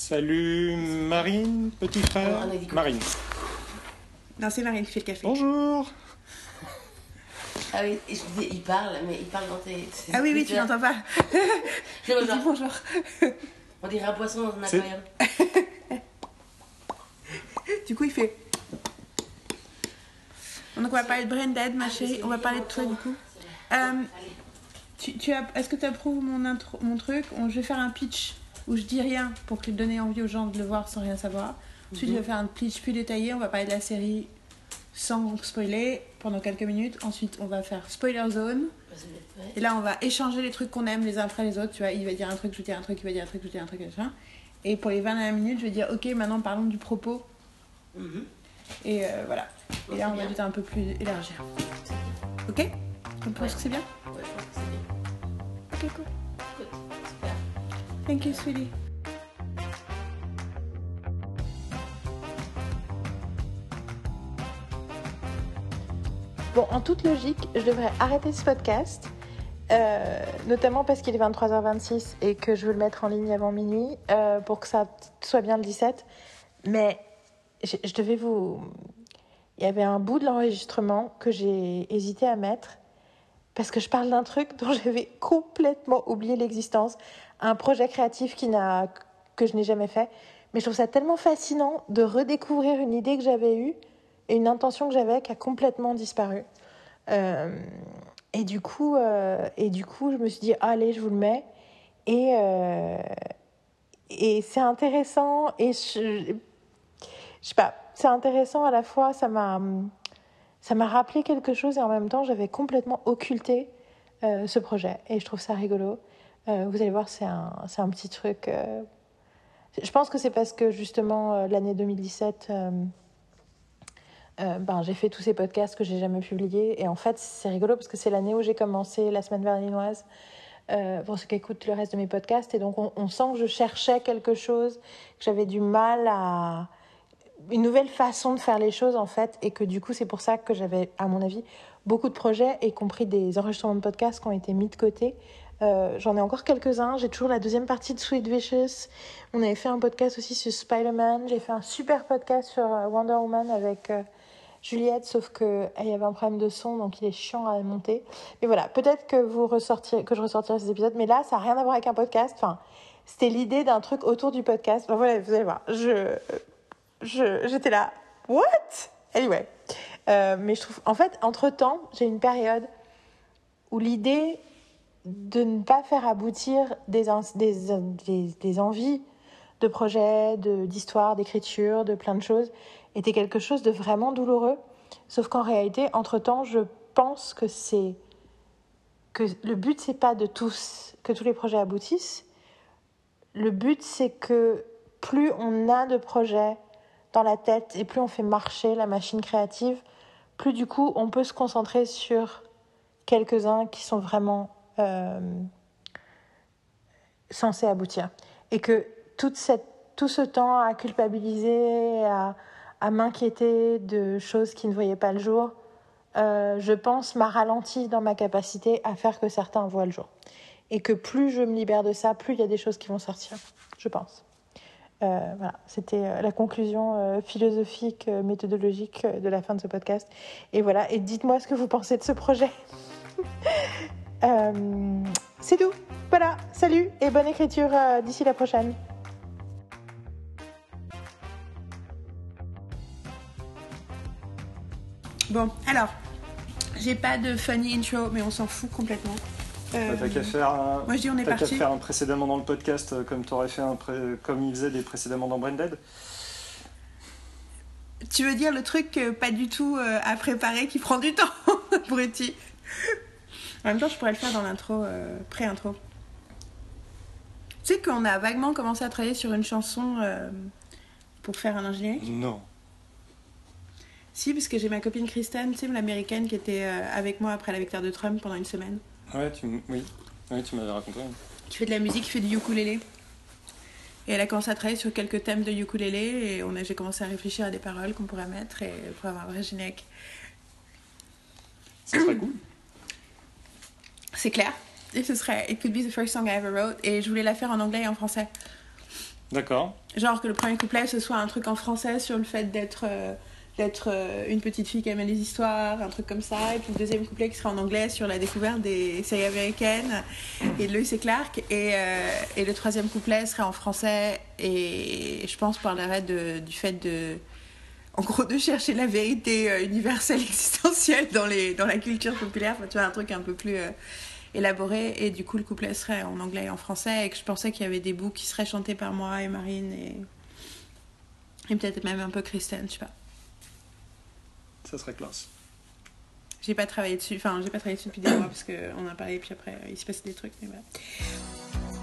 Salut Marine, petit frère. Oh, Marine. Non, c'est Marine qui fait le café. Bonjour. Ah oui, je disais, il parle, mais il parle dans tes. Ah oui, oui, tu n'entends pas. Je Dis bonjour. On dirait un poisson dans un aquarium. Du coup, il fait. Donc, on va parler de Brain Dead, ma chérie. On va parler de toi, du coup. Euh, tu, tu as, est-ce que tu approuves mon, intro, mon truc? On- Je vais faire un pitch où je dis rien pour que donner envie aux gens de le voir sans rien savoir. Ensuite, je vais faire un pitch plus détaillé. On va parler de la série sans spoiler pendant quelques minutes. Ensuite, on va faire spoiler zone. Et là, on va échanger les trucs qu'on aime les uns après les autres. Tu vois, il va dire un truc, je vais dire un truc, il va dire un truc, je vais dire un truc, machin. Et pour les 20 dernières minutes, je vais dire, ok, maintenant parlons du propos. Mhm. Et euh, voilà. Et là, on va Bien. être un peu plus élargir. Ok? On pense que c'est bien? Ouais, je pense que c'est bien. Ok, cool. Thank you, sweetie. Bon, en toute logique, je devrais arrêter ce podcast, euh, notamment parce qu'il est 23h26 et que je veux le mettre en ligne avant minuit euh, pour que ça soit bien le 17. Mais je devais vous. Il y avait un bout de l'enregistrement que j'ai hésité à mettre parce que je parle d'un truc dont j'avais complètement oublié l'existence, un projet créatif qui n'a que je n'ai jamais fait. Mais je trouve ça tellement fascinant de redécouvrir une idée que j'avais eue et une intention que j'avais qui a complètement disparu. Euh, et, du coup, euh, et du coup, je me suis dit, Ah, allez, je vous le mets. Et, euh, et c'est intéressant. Et je, je sais pas, c'est intéressant à la fois, ça m'a, ça m'a rappelé quelque chose et en même temps, j'avais complètement occulté ce projet. Et je trouve ça rigolo. Euh, vous allez voir, c'est un, un petit truc. euh, je pense que c'est parce que justement, euh, l'année 2017. euh, ben, j'ai fait tous ces podcasts que j'ai jamais publiés. Et en fait, c'est rigolo parce que c'est l'année où j'ai commencé la semaine berlinoise. Pour ceux qui écoutent le reste de mes podcasts. Et donc, on, on sent que je cherchais quelque chose, que j'avais du mal à. Une nouvelle façon de faire les choses, en fait. Et que du coup, c'est pour ça que j'avais, à mon avis, beaucoup de projets, y compris des enregistrements de podcasts qui ont été mis de côté. Euh, J'en ai encore quelques-uns. J'ai toujours la deuxième partie de Sweet Vicious. On avait fait un podcast aussi sur Spider-Man. J'ai fait un super podcast sur euh, Wonder Woman avec. euh, Juliette, sauf que il y avait un problème de son, donc il est chiant à monter. Mais voilà, peut-être que vous ressortirez, que je ressortirai ces épisodes, mais là, ça n'a rien à voir avec un podcast. Enfin, c'était l'idée d'un truc autour du podcast. Voilà, vous allez voir. Je, j'étais là. What? Anyway. Euh, mais je trouve, en fait, entre temps, j'ai une période où l'idée de ne pas faire aboutir des, des, des, envies de projets, de, d'histoires, d'écriture, de plein de choses, était quelque chose de vraiment douloureux. Sauf qu'en réalité, entre-temps, je pense que c'est que le but c'est pas de tous que tous les projets aboutissent. Le but c'est que plus on a de projets dans la tête et plus on fait marcher la machine créative, plus du coup on peut se concentrer sur quelques-uns qui sont vraiment euh, censés aboutir. Et que toute cette, tout ce temps à culpabiliser, à, à m'inquiéter de choses qui ne voyaient pas le jour, euh, je pense, m'a ralenti dans ma capacité à faire que certains voient le jour. Et que plus je me libère de ça, plus il y a des choses qui vont sortir, je pense. Euh, voilà, c'était euh, la conclusion philosophique, méthodologique de la fin de ce podcast. Et voilà, et dites-moi ce que vous pensez de ce projet. Euh, c'est tout. Voilà, salut et bonne écriture euh, d'ici la prochaine. Bon, alors, j'ai pas de funny intro, mais on s'en fout complètement. Euh, T'as qu'à faire un. Moi je dis on est T'as qu'à parti. faire un précédemment dans le podcast euh, comme t'aurais fait un pré- comme il faisait des précédemment dans Branded. Tu veux dire le truc euh, pas du tout euh, à préparer qui prend du temps, abruti? En même temps, je pourrais le faire dans l'intro, euh, pré-intro. Tu sais qu'on a vaguement commencé à travailler sur une chanson euh, pour faire un ingénieur? Non. Si, parce que j'ai ma copine Kristen, tu sais, l'américaine qui était euh, avec moi après la victoire de Trump pendant une semaine. Ouais, tu m- oui. Tu m'avais raconté. qui fait de la musique, qui fait du ukulélé. Et elle a commencé à travailler sur quelques thèmes de ukulélé et on a, j'ai commencé à réfléchir à des paroles qu'on pourrait mettre et pour avoir un vrai générique. Ça serait cool. C'est clair. Et ce serait It could be the first song I ever wrote. Et je voulais la faire en anglais et en français. D'accord. Genre que le premier couplet ce soit un truc en français sur le fait d'être euh, d'être euh, une petite fille qui aime les histoires, un truc comme ça. Et puis le deuxième couplet qui serait en anglais sur la découverte des séries américaines et de Lois et Clark. Et, euh, et le troisième couplet serait en français et je pense parlerait de, du fait de. En gros, de chercher la vérité euh, universelle existentielle dans, les, dans la culture populaire. Enfin, tu vois, un truc un peu plus euh, élaboré. Et du coup, le couplet serait en anglais et en français. Et que je pensais qu'il y avait des bouts qui seraient chantés par moi et Marine et, et peut-être même un peu Kristen, je sais pas. Ça serait classe. J'ai pas travaillé dessus, enfin j'ai pas travaillé dessus depuis des mois parce qu'on a parlé et puis après il se passait des trucs, mais voilà.